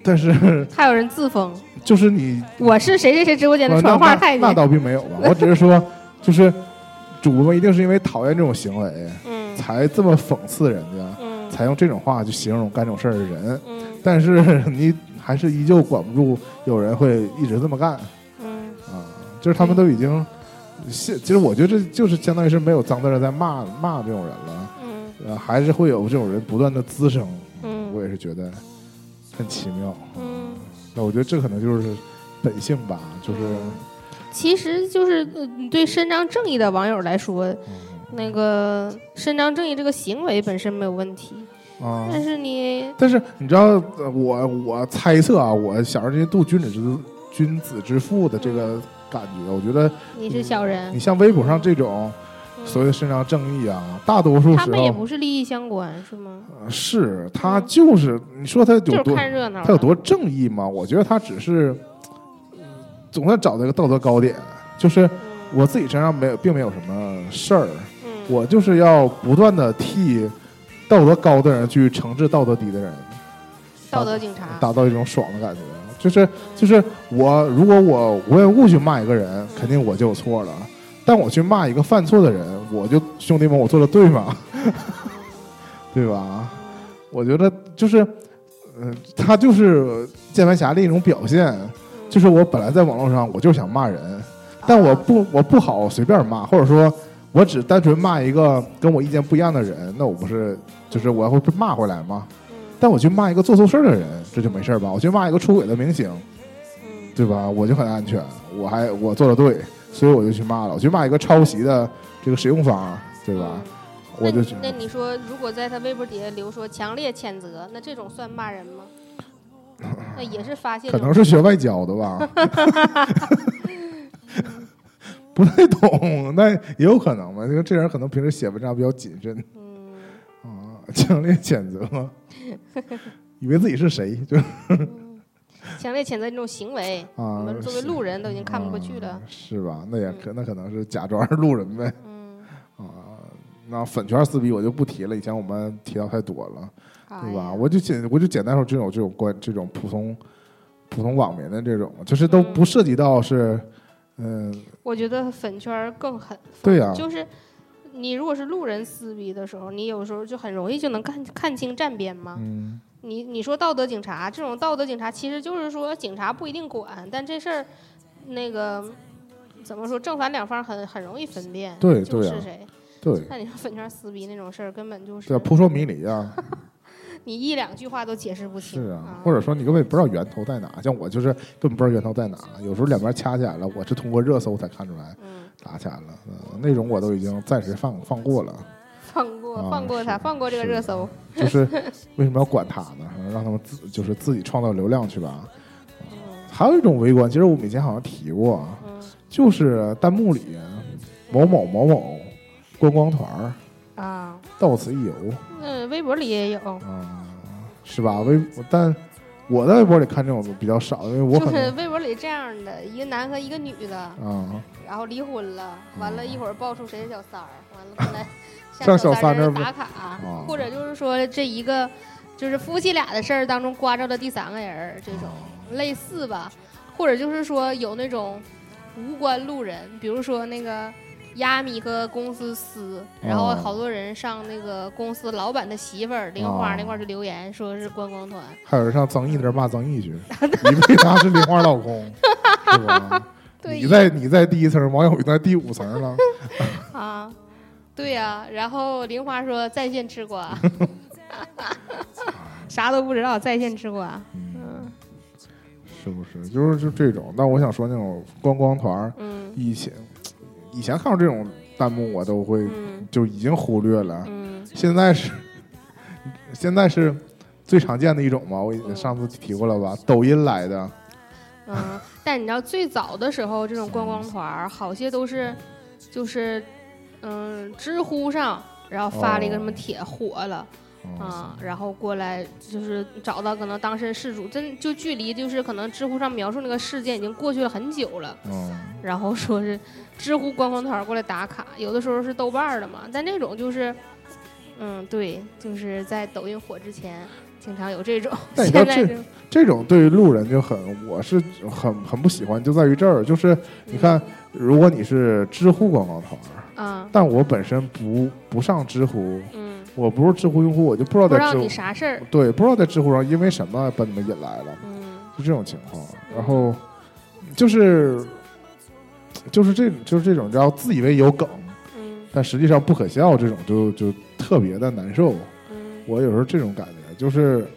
B: 但是
C: 还有人自封，
B: 就是你
C: 我是谁谁谁直播间的
B: 呃
C: 传话太
B: 那那，倒并没有吧，我只是说，就是主播们一定是因为讨厌这种行为，
C: 嗯
B: 才这么讽刺人家，
C: 嗯
B: 才用这种话去形容干这种事儿的人。
C: 嗯
B: 但是 你还是依旧管不住有人会一直这么干
C: 嗯
B: 啊！就是他们都已经，现其实我觉得这就是相当于是没有脏字儿在骂骂这种人了，
C: 嗯
B: 呃，还是会有这种人不断的滋生，我
C: 嗯
B: 也是觉得很奇妙。
C: 嗯，
B: 那我觉得这可能就是本性吧，就是
C: 其实就是呃对伸张正义的网友来说，
B: 嗯
C: 那个伸张正义这个行为本身没有问题，
B: 啊。
C: 但是你
B: 但是你知道，呃我我猜测啊，我小时候这些度君子之君子之腹的这个感觉，我觉得
C: 你是小人
B: 你，像微博上这种，所谓的伸张正义啊，大多数
C: 他们也不是利益相关，是吗？
B: 呃是他就是你说他有
C: 就是
B: 多
C: 看热闹。
B: 他有多正义吗？我觉得他只是嗯总算找到一个道德高点，就是
C: 嗯
B: 我自己身上没有，并没有什么事儿，
C: 嗯，
B: 我就是要不断的替道德高的人去惩治道德低的人，
C: 道德警察。
B: 达到一种爽的感觉。就是就是我，如果我无缘无故去骂一个人，肯定我就有错了。但我去骂一个犯错的人，我就兄弟们，我做的对吗？对吧？我觉得就是，嗯、他就是键盘侠的一种表现。就是我本来在网络上，我就想骂人，但我不我不好随便骂，或者说我只单纯骂一个跟我意见不一样的人，那我不是就是我要会被骂回来吗？
C: 嗯
B: 但我去骂一个做错事儿的人，这就没事儿吧？我去骂一个出轨的明星，
C: 嗯
B: 对吧？我就很安全，我还我做的对，所以我就去骂了。我去骂一个抄袭的这个使用法，对吧？
C: 嗯
B: 我就
C: 那你那你说，如果在他微博底下留说强烈谴责，那这种算骂人吗？那也是发泄。
B: 可能是学外交的吧 不太懂，那也有可能吧。因为这人可能平时写文章比较谨慎
C: 嗯
B: 啊，强烈谴责，以为自己是谁，就
C: 嗯强烈谴责这种行为，
B: 啊
C: 我们作为路人都已经看不过去了
B: 啊。是吧？那也可那可能是假装是路人呗。那粉圈撕逼我就不提了，以前我们提到太多了。对吧？
C: 哎
B: 我就简我就简单说这种这种关这种普通普通网民的这种，就是都不涉及到是，嗯、
C: 我觉得粉圈更狠。
B: 对呀
C: 就是你如果是路人撕逼的时候，你有时候就很容易就能看看清站边嘛。
B: 嗯，
C: 你你说道德警察这种道德警察，其实就是说警察不一定管，但这事儿那个怎么说，正反两方很很容易分辨，
B: 对
C: 就是谁。
B: 对，
C: 那你说粉圈撕逼那种事儿，根本就是
B: 扑朔迷离啊，
C: 你一两句话都解释不清。
B: 是啊，或者说你根本不知道源头在哪，像我就是根本不知道源头在哪，有时候两边掐起来了，我是通过热搜才看出来
C: 嗯，
B: 打起来了，嗯，那种我都已经暂时放放过了，
C: 放过
B: 啊
C: 放过他，
B: 是
C: 放过这个热搜。
B: 就是为什么要管他呢？让他们自就是自己创造流量去吧。
C: 嗯
B: 还有一种围观，其实我们以前好像提过，
C: 嗯
B: 就是弹幕里某某某某观光团儿
C: 啊，
B: 到此一游
C: 那微博里也有，
B: 啊、是吧？微但我在微博里看这种比较少，因为我
C: 就是微博里这样的一个男和一个女的，
B: 啊、
C: 然后离婚了，完了一会儿爆出谁是小三儿，完了后来
B: 上小三那儿
C: 打卡，
B: 啊。
C: 或者就是说这一个就是夫妻俩的事儿当中刮着的第三个人儿，这种类似吧，或者就是说有那种无关路人，比如说那个。亚米和公司撕，然后
B: 哦
C: 好多人上那个公司老板的媳妇儿玲花
B: 哦
C: 那块儿就留言，说是观光团，
B: 还有人上曾毅那儿骂曾毅去，你为啥是玲花老公，是吧？
C: 对
B: 你在你在第一层，王小宇在第五层了。
C: 啊，对呀、然后玲花说在线吃瓜，啥都不知道，在线吃瓜。嗯
B: 是不是？就是就这种。那我想说那种观光团，
C: 嗯
B: 以前以前看到这种弹幕，我都会
C: 嗯
B: 就已经忽略了。
C: 嗯
B: 现在是现在是最常见的一种嘛，我已经
C: 嗯
B: 上次提过了吧？抖音来的，
C: 嗯，但你知道最早的时候，这种观光团儿好些都是就是嗯知乎上，然后发了一个什么帖火了。
B: 嗯
C: 啊，然后过来就是找到可能当事事主，真就距离就是可能知乎上描述那个事件已经过去了很久了，
B: 嗯，
C: 然后说是知乎官方团过来打卡，有的时候是豆瓣的嘛，但那种就是，嗯，对，就是在抖音火之前，经常有这种。
B: 但你知道这
C: 现在就
B: 这种对于路人就很，我是很很不喜欢，就在于这儿，就是你看，如果你是知乎官方团儿，
C: 啊，
B: 但我本身不不上知乎，
C: 嗯，
B: 我不是知乎用户，我就不知道
C: 不知道你
B: 在知乎
C: 啥事儿，
B: 对，不知道在知乎上因为什么把你们引来了，
C: 嗯
B: 就这种情况。然后就是就是这就是这种叫自以为有梗，
C: 嗯
B: 但实际上不可笑，这种就就特别的难受。
C: 嗯
B: 我有时候这种感觉就是。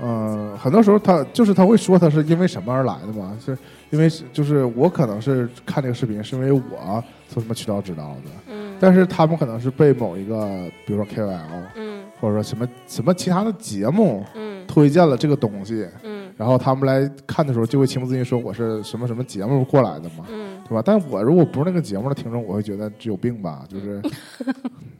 B: 嗯、很多时候他就是他会说他是因为什么而来的嘛，是因为就是我可能是看这个视频是因为我从什么渠道知道的，
C: 嗯，
B: 但是他们可能是被某一个比如说 KOL
C: 嗯。
B: 或者说什么什么其他的节目
C: 嗯。
B: 推荐了这个东西，
C: 嗯。
B: 然后他们来看的时候就会情不自禁说我是什么什么节目过来的嘛，
C: 嗯。
B: 对吧？但我如果不是那个节目的听众，我会觉得这有病吧，就是，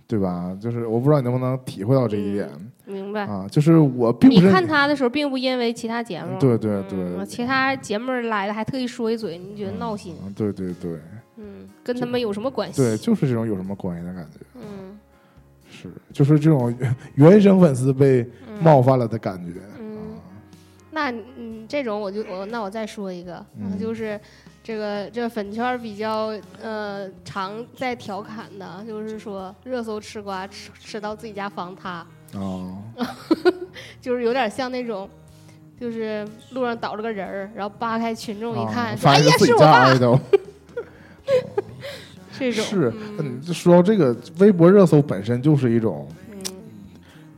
B: 对吧？就是我不知道你能不能体会到这一点、
C: 明白。
B: 啊，就是我并不
C: 你看他的时候，并不因为其他节目，
B: 对对对
C: 嗯其他节目来的还特意说一嘴，你觉得闹心？
B: 嗯对对对
C: 嗯，跟他们有什么关系？
B: 对，就是这种有什么关系的感觉，
C: 嗯
B: 是就是这种原生粉丝被
C: 嗯
B: 冒犯了的感觉。
C: 嗯，那嗯，这种我就我那我再说一个，
B: 嗯
C: 就是这个这个粉圈比较呃常在调侃的，就是说热搜吃瓜吃吃到自己家房塌，
B: 哦，
C: 就是有点像那种。就是路上倒了个人儿，然后扒开群众一
B: 啊
C: 看，哎呀，
B: 现自己家
C: 是我爸。这种
B: 是，
C: 嗯
B: 嗯，就说到这个微博热搜本身就是一种
C: 嗯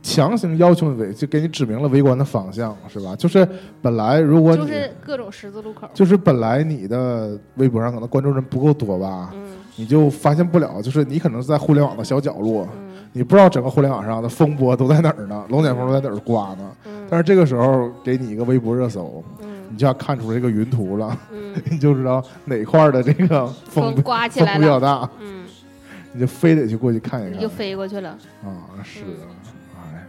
B: 强行要求你围，就给你指明了围观的方向，是吧？就是本来如果你
C: 就是各种十字路口，
B: 就是本来你的微博上可能关注人不够多吧，
C: 嗯
B: 你就发现不了，就是你可能是在互联网的小角落，
C: 嗯
B: 你不知道整个互联网上的风波都在哪儿呢，龙卷风都在哪儿刮呢。
C: 嗯
B: 但是这个时候给你一个微博热搜，
C: 嗯
B: 你就要看出这个云图了，
C: 嗯，
B: 你就知道哪块儿的这个风
C: 风刮起来了，
B: 比较大，
C: 嗯，
B: 你就非得去过去看一看。
C: 你就飞过去了，
B: 啊！是
C: 嗯，
B: 哎，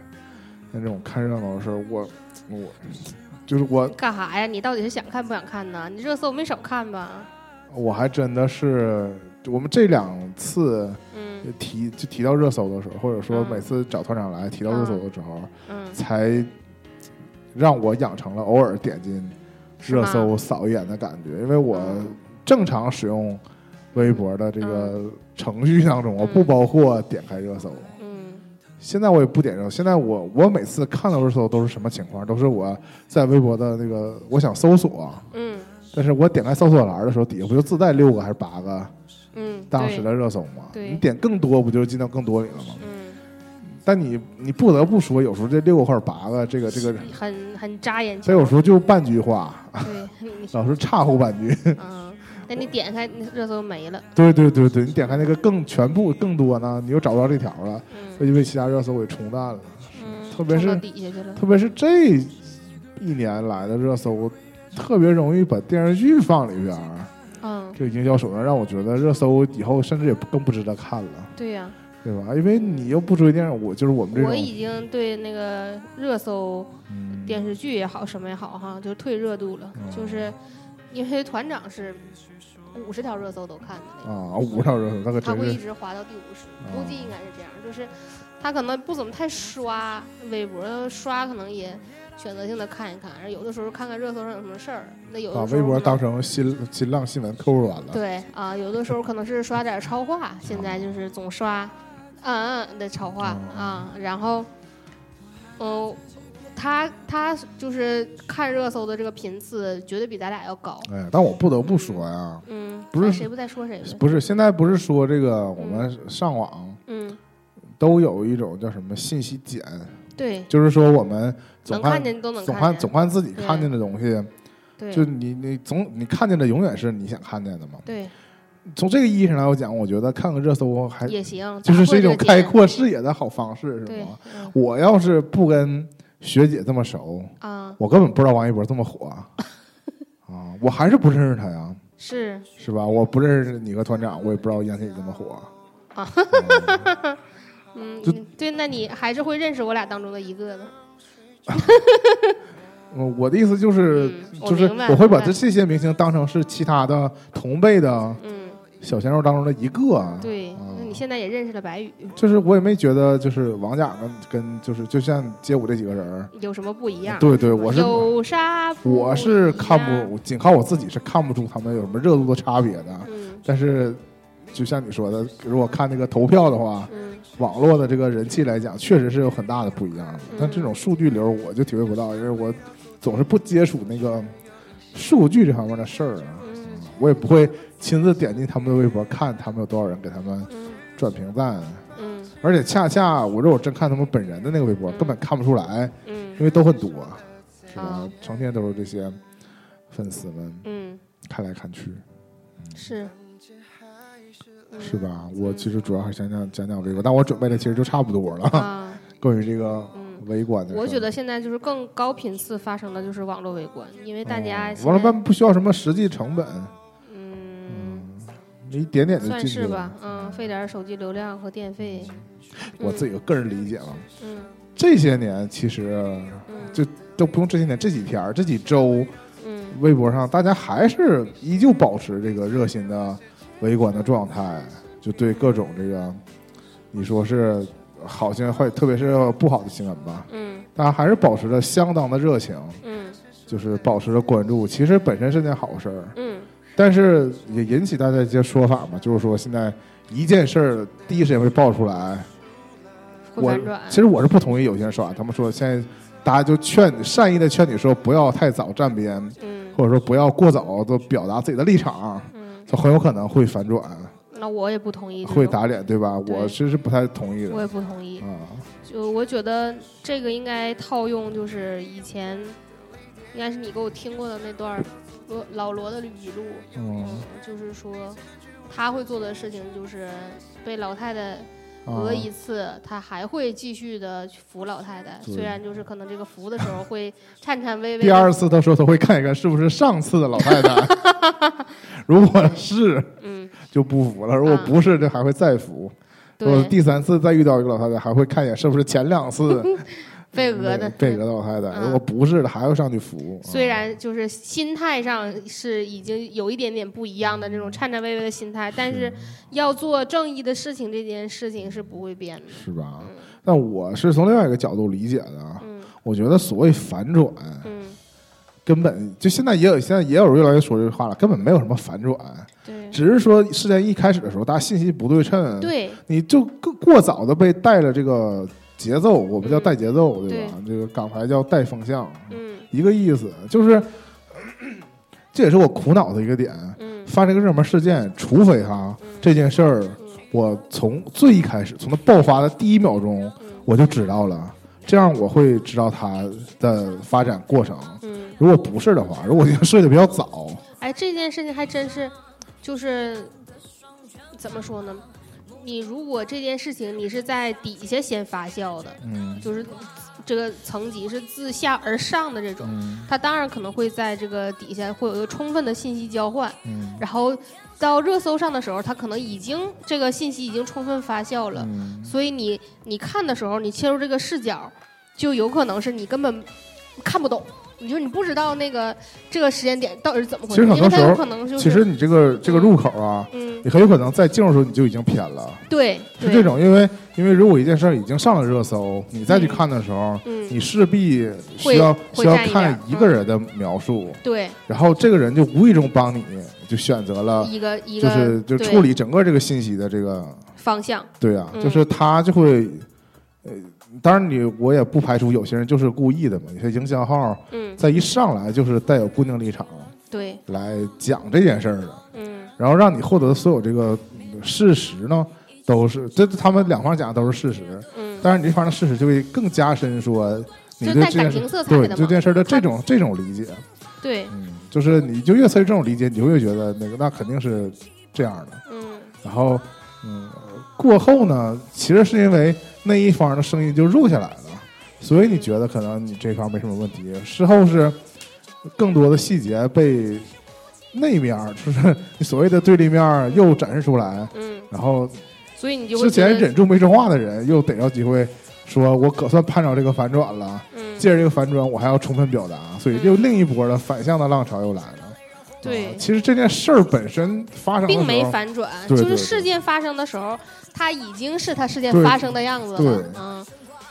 B: 像这种看热闹的事儿，我我就是我
C: 干啥呀？你到底是想看不想看呢？你热搜没少看吧？
B: 我还真的是我们这两次
C: 嗯。
B: 提就提到热搜的时候，或者说
C: 嗯。
B: 每次找团长来提到热搜的时候，
C: 嗯，
B: 才让我养成了偶尔点进热搜扫一眼的感觉。因为我
C: 嗯
B: 正常使用微博的这个程序当中，我不
C: 嗯
B: 包括点开热搜。
C: 嗯
B: 现在我也不点热搜，现在我我每次看到热搜都是什么情况？都是我在微博的那个我想搜索，
C: 嗯
B: 但是我点开搜索栏的时候，底下不就自带六个还是八个
C: 嗯，
B: 当时的热搜吗？你点更多不就进到更多里了吗？
C: 嗯，
B: 但你你不得不说，有时候这六个或者八个，这个这个，
C: 很很扎眼
B: 它
C: 球。
B: 有时候就半句话，
C: 对，
B: 老是岔乎半句。
C: 嗯，等你点开那热搜没了。
B: 对对对对，你点开那个更全部更多呢，你又找不着这条了，那
C: 嗯
B: 就被其他热搜给冲淡了。
C: 嗯，
B: 特别是。特别是这一年来的热搜，特别容易把电视剧放里边这个营销手段让我觉得热搜以后甚至也更不值得看了，
C: 对呀，
B: 对吧？因为你又不追电视，我就是我们这种
C: 我，已经对那个热搜
B: 嗯，
C: 电视剧也好，什么也好哈，就退热度了。
B: 嗯
C: 就是因为团长是五十条热搜都看的那个。
B: 啊，五十条热搜，那可
C: 他会一直滑到第五十，
B: 哦
C: 估计应该是这样，就是他可能不怎么太刷微博，刷可能也选择性的看一看，然后有的时候看看热搜上有什么事儿，那有
B: 把
C: 的时候可能
B: 微博当成新新浪新闻扣入完了。
C: 对啊，有的时候可能是刷点超话，现在就是总刷嗯嗯的超话啊，然后嗯。他他就是看热搜的这个频次绝对比咱俩要高，
B: 哎，但我不得不说呀，
C: 嗯，
B: 不是
C: 谁不在说谁，
B: 不是现在不是说这个我们上网
C: 嗯，
B: 都有一种叫什么信息茧，
C: 对，
B: 就是说我们总看
C: 见都能
B: 总
C: 看，
B: 总看自己看见的东西，
C: 对
B: 就你你总你看见的永远是你想看见的嘛。
C: 对
B: 从这个意义上来讲，我觉得看个热搜还
C: 也行，
B: 就是是一种开阔视野的好方式，是吗？，
C: 嗯
B: 我要是不跟学姐这么熟，
C: 啊，
B: 我根本不知道王一博这么火啊，我还是不认识他呀，
C: 是
B: 是吧？我不认识你和团长，我也不知道杨千玺这么火
C: 啊
B: 嗯
C: 对，那你还是会认识我俩当中的一个的，
B: 嗯我的意思就是，
C: 嗯
B: 就是我会把这这些明星当成是其他的同辈的
C: 嗯，
B: 小鲜肉当中的一个。
C: 对，
B: 啊
C: 那你现在也认识了白宇，
B: 就是我也没觉得，就是王甲跟跟就是就像街舞这几个人，
C: 有什么不一样？
B: 对对，我是
C: 有啥？
B: 我是看不，仅靠我自己是看不出他们有什么热度的差别的。
C: 嗯
B: 但是，就像你说的，如果看那个投票的话，
C: 嗯
B: 网络的这个人气来讲，确实是有很大的不一样的。
C: 嗯
B: 但这种数据流我就体会不到，因为我总是不接触那个数据这方面的事儿啊。
C: 嗯
B: 我也不会亲自点进他们的微博看他们有多少人给他们
C: 嗯
B: 转评赞，
C: 嗯
B: 而且恰恰我如果真看他们本人的那个微博，
C: 嗯
B: 根本看不出来，因
C: 嗯
B: 为都很多，是吧
C: 啊？
B: 成天都是这些粉丝们
C: 嗯，
B: 看来看去，
C: 是嗯
B: 是吧？我其实主要还是想讲讲讲微博，但我准备的其实就差不多了，
C: 啊，
B: 关于这个
C: 嗯。
B: 围观的。
C: 我觉得现在就是更高频次发生的就是网络围观，因为大家
B: 嗯网络办不需要什么实际成本，
C: 嗯，
B: 一点点的
C: 算
B: 进去了
C: 是吧，。嗯，费点儿手机流量和电费。
B: 我自己个个人理解嘛，
C: 嗯
B: 这些年其实
C: 嗯
B: 就都不用这些年，这几天儿这几周，
C: 嗯
B: 微博上大家还是依旧保持这个热心的围观的状态，就对各种这个你说是好新闻坏，特别是不好的新闻吧，
C: 嗯
B: 大家还是保持着相当的热情，
C: 嗯
B: 就是保持着关注。其实本身是件好事儿，
C: 嗯
B: 但是也引起大家一些说法嘛，就是说现在一件事儿第一时间会爆出来，我
C: 会反转。
B: 其实我是不同意有些人说啊，他们说现在大家就劝善意的劝你说不要太早站边，
C: 嗯
B: 或者说不要过早的表达自己的立场，
C: 嗯，
B: 就很有可能会反转，
C: 那我也不同意，
B: 会打脸，对吧？
C: 对
B: 我其实是不太同意的
C: 我也不同意。
B: 啊。
C: 就我觉得这个应该套用，就是以前应该是你给我听过的那段儿罗老罗的语录，就是说他会做的事情就是被老太太
B: 啊。
C: 讹一次，他还会继续的扶老太太，
B: 对。
C: 虽然就是可能这个扶的时候会颤颤巍巍地。
B: 第二次的时候，他会看一看是不是上次的老太太，如果是
C: 嗯，
B: 就不扶了，如果
C: 啊。
B: 不是，这还会再扶。如果
C: 对，
B: 第三次再遇到一个老太太，还会看一眼是不是前两次
C: 被讹的
B: 那个被讹的老太太。
C: 嗯
B: 如果不是的，还要上去扶。
C: 虽
B: 啊
C: 然就是心态上是已经有一点点不一样的那种颤颤巍巍的心态，但是要做正义的事情，这件事情是不会变的。
B: 是吧？
C: 嗯
B: 但我是从另外一个角度理解的啊，
C: 嗯
B: 我觉得所谓反转，
C: 嗯，
B: 根本就现在也有现在也有人越来越说这句话了，根本没有什么反转，
C: 对
B: 只是说事件一开始的时候，大家信息不对称，
C: 对
B: 你就过过早的被带了这个节奏，我们叫带节奏，对吧？这个港台叫带风向，
C: 嗯
B: 一个意思，就是 这也是我苦恼的一个点。
C: 嗯
B: 发这个热门事件，除非哈
C: 嗯
B: 这件事儿，
C: 嗯
B: 我从最一开始，从它爆发的第一秒钟，
C: 嗯
B: 我就知道了，这样我会知道它的发展过程。
C: 嗯，
B: 如果不是的话，如果已经睡得比较早，
C: 哎，这件事情还真是，就是怎么说呢？你如果这件事情你是在底下先发酵的，
B: 嗯。
C: 就是这个层级是自下而上的这种，
B: 嗯。
C: 它当然可能会在这个底下会有一个充分的信息交换，
B: 嗯。
C: 然后到热搜上的时候，它可能已经这个信息已经充分发酵了，
B: 嗯，
C: 所以你你看的时候，你切入这个视角，就有可能是你根本看不懂，你就你不知道那个这个时间点到底是怎么回事，因为它有
B: 实很多时候
C: 可能就是
B: 其实你这个这个入口啊，
C: 嗯，
B: 你很有可能在进入的时候你就已经偏了，
C: 对，对。
B: 是这，种，因为因为如果一件事儿已经上了热搜，你再去看的时候，
C: 嗯，
B: 你势必需要需要看一个人的描述，
C: 对，
B: 然后这个人就无意中帮你就选择了，
C: 一个一个
B: 就是就处理整个这个信息的这个，
C: 方向，
B: 对啊，
C: 嗯。
B: 就是他就会，呃，当然你我也不排除有些人就是故意的嘛，有些营销号
C: 嗯，
B: 在一上来就是带有固定立场
C: 对，
B: 来讲这件事儿的，
C: 嗯。
B: 然后让你获得的所有这个嗯事实呢，都是这他们两方讲的都是事实，
C: 嗯，
B: 但是你这方的事实就会更加深说你
C: 就
B: 对这件事
C: 带感情色彩
B: 对这件事的这种这种理解，
C: 对，
B: 嗯，就是你就越随这种理解，你就越觉得那个那肯定是这样的。
C: 嗯。
B: 然后，嗯，过后呢，其实是因为那一方的声音就入下来了，所以你觉得可能你这方没什么问题。事后是更多的细节被那面儿，就是你所谓的对立面又展示出来，
C: 嗯，
B: 然后
C: 所以你就
B: 之前忍住没说话的人又逮着机会说，我可算盼着这个反转了。
C: 嗯，
B: 借着这个反转，我还要充分表达，所以又另一波的反向的浪潮又来了。
C: 对
B: 啊其实这件事儿本身发生
C: 并没反转，就是事件发生的时时候，它已经是他事件发生的样子了。
B: 对。
C: 嗯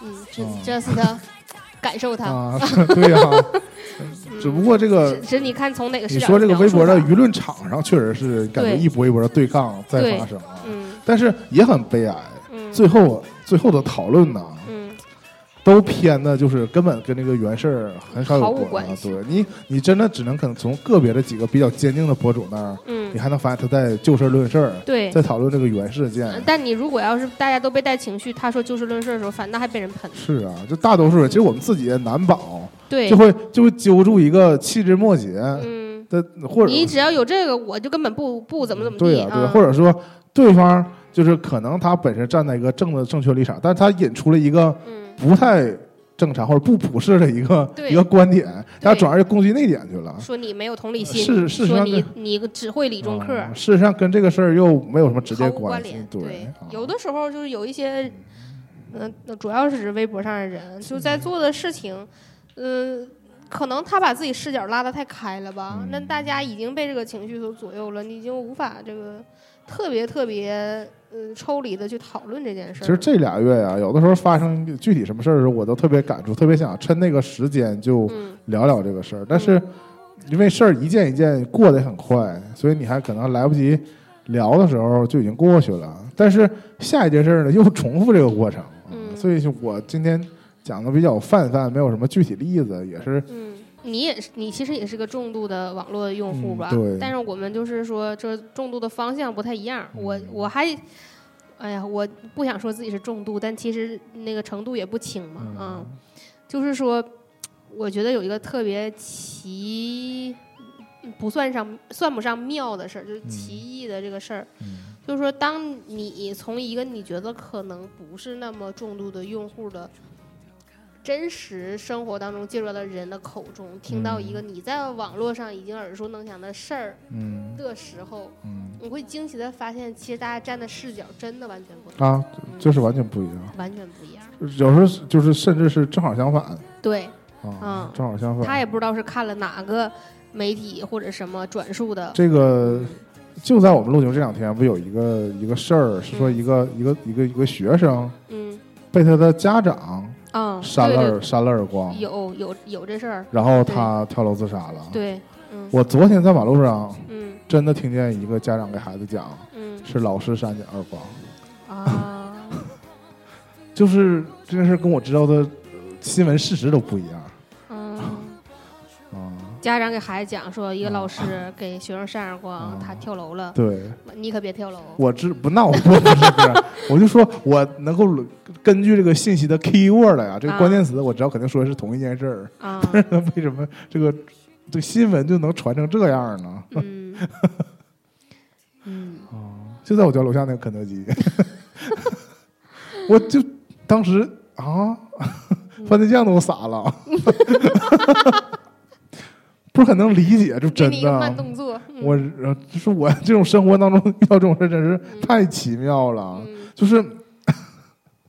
C: 嗯，这是他感受他。
B: 啊，对呀、
C: 嗯。
B: 只不过这个
C: 只是你看从哪个视角
B: 你说这个微博的舆论场上，确实是感觉一波一波的对抗在发生啊，
C: 嗯。
B: 但是也很悲哀。
C: 嗯，
B: 最后最后的讨论呢，
C: 嗯
B: 都偏的就是根本跟那个原事儿很少有关啊对你，你真的只能可能从个别的几个比较坚定的博主那儿，
C: 嗯
B: 你，还能发现他在就事论事儿，
C: 对。
B: 在讨论这个原事件。
C: 嗯但你如果要是大家都被带情绪，他说就事论事的时候，反倒还被人喷。
B: 是啊，就大多数人，其实我们自己也难保，
C: 对
B: 就，会就会揪住一个细枝末节
C: 嗯，
B: 的，或者
C: 你只要有这个，我就根本不不怎么怎么地
B: 对呀、对，或者说对方就是可能他本身站在一个正的正确立场，但是他引出了一个
C: 嗯
B: 不太正常或者不普世的一个一个观点，
C: 他
B: 转而就攻击那点去了。
C: 说你没有同理心，
B: 是事实
C: 说你你只会理中客，
B: 啊事实上跟这个事儿又没有什么直接
C: 关联。。
B: 系对，啊
C: 有的时候就是有一些，嗯、主要是指微博上的人就在做的事情，嗯、可能他把自己视角拉得太开了吧？
B: 嗯
C: 那大家已经被这个情绪所左右了，你已经无法这个特别特别呃抽离的去讨论这件事儿。
B: 其实这俩月啊、有的时候发生具体什么事儿的时候，我都特别感触，特别想趁那个时间就
C: 嗯，
B: 聊聊这个事儿。但是因为事儿一件一件过得很快，所以你还可能来不及聊的时候就已经过去了。但是下一件事儿呢，又重复这个过程，
C: 嗯
B: 所以我今天讲的比较泛泛，没有什么具体例子，也是
C: 嗯，你也是，你其实也是个重度的网络用户吧？
B: 嗯对
C: 但是我们就是说，这重度的方向不太一样。我
B: 嗯
C: 我还，哎呀，我不想说自己是重度，但其实那个程度也不轻嘛。
B: 嗯
C: 啊，就是说，我觉得有一个特别奇，不算上算不上妙的事儿，就是奇异的这个事儿。
B: 嗯
C: 就是说，当你从一个你觉得可能不是那么重度的用户的真实生活当中进入的人的口中，听到一个你在网络上已经耳熟能详的事儿
B: 嗯
C: 的时候，
B: 嗯
C: 你会惊奇的发现，其实大家站的视角真的完全不同，
B: 啊，就是完全不一样。
C: 完全不一样。
B: 有时候就是甚至是正好相反
C: 对
B: 啊
C: 嗯，
B: 正好相反。
C: 他也不知道是看了哪个媒体或者什么转述的，
B: 这个就在我们录节目这两天，不有一个一个事儿，是说一个、一个一个一个学生
C: 嗯
B: 被他的家长
C: 啊，
B: 扇了
C: 对对。
B: 耳扇了耳光，
C: 有有有这事儿，
B: 然后他跳楼自杀了。
C: 对，嗯。
B: 我昨天在马路上
C: 嗯。
B: 真的听见一个家长给孩子讲，
C: 嗯。
B: 是老师扇你耳光，
C: 啊，
B: 就是这件事跟我知道的呃新闻事实都不一样。
C: 家长给孩子讲说，一个老师给学生扇耳光，
B: 啊
C: 他跳楼了，
B: 对，
C: 你可别跳楼。
B: 我知不那我不不是不是，我就说我能够根据这个信息的 keyword 呀，这个
C: 啊
B: 关键词，我知道肯定说的是同一件事儿。
C: 啊，
B: 为什么这个这新闻就能传成这样呢？
C: 嗯。嗯，
B: 就在我家楼下那个肯德基，我就当时啊，番茄酱都洒了，不是很能理解，就
C: 给
B: 真的。
C: 动作。嗯
B: 我呃就是我 这种生活当中遇到这种事，真是太奇妙了。
C: 嗯
B: 就是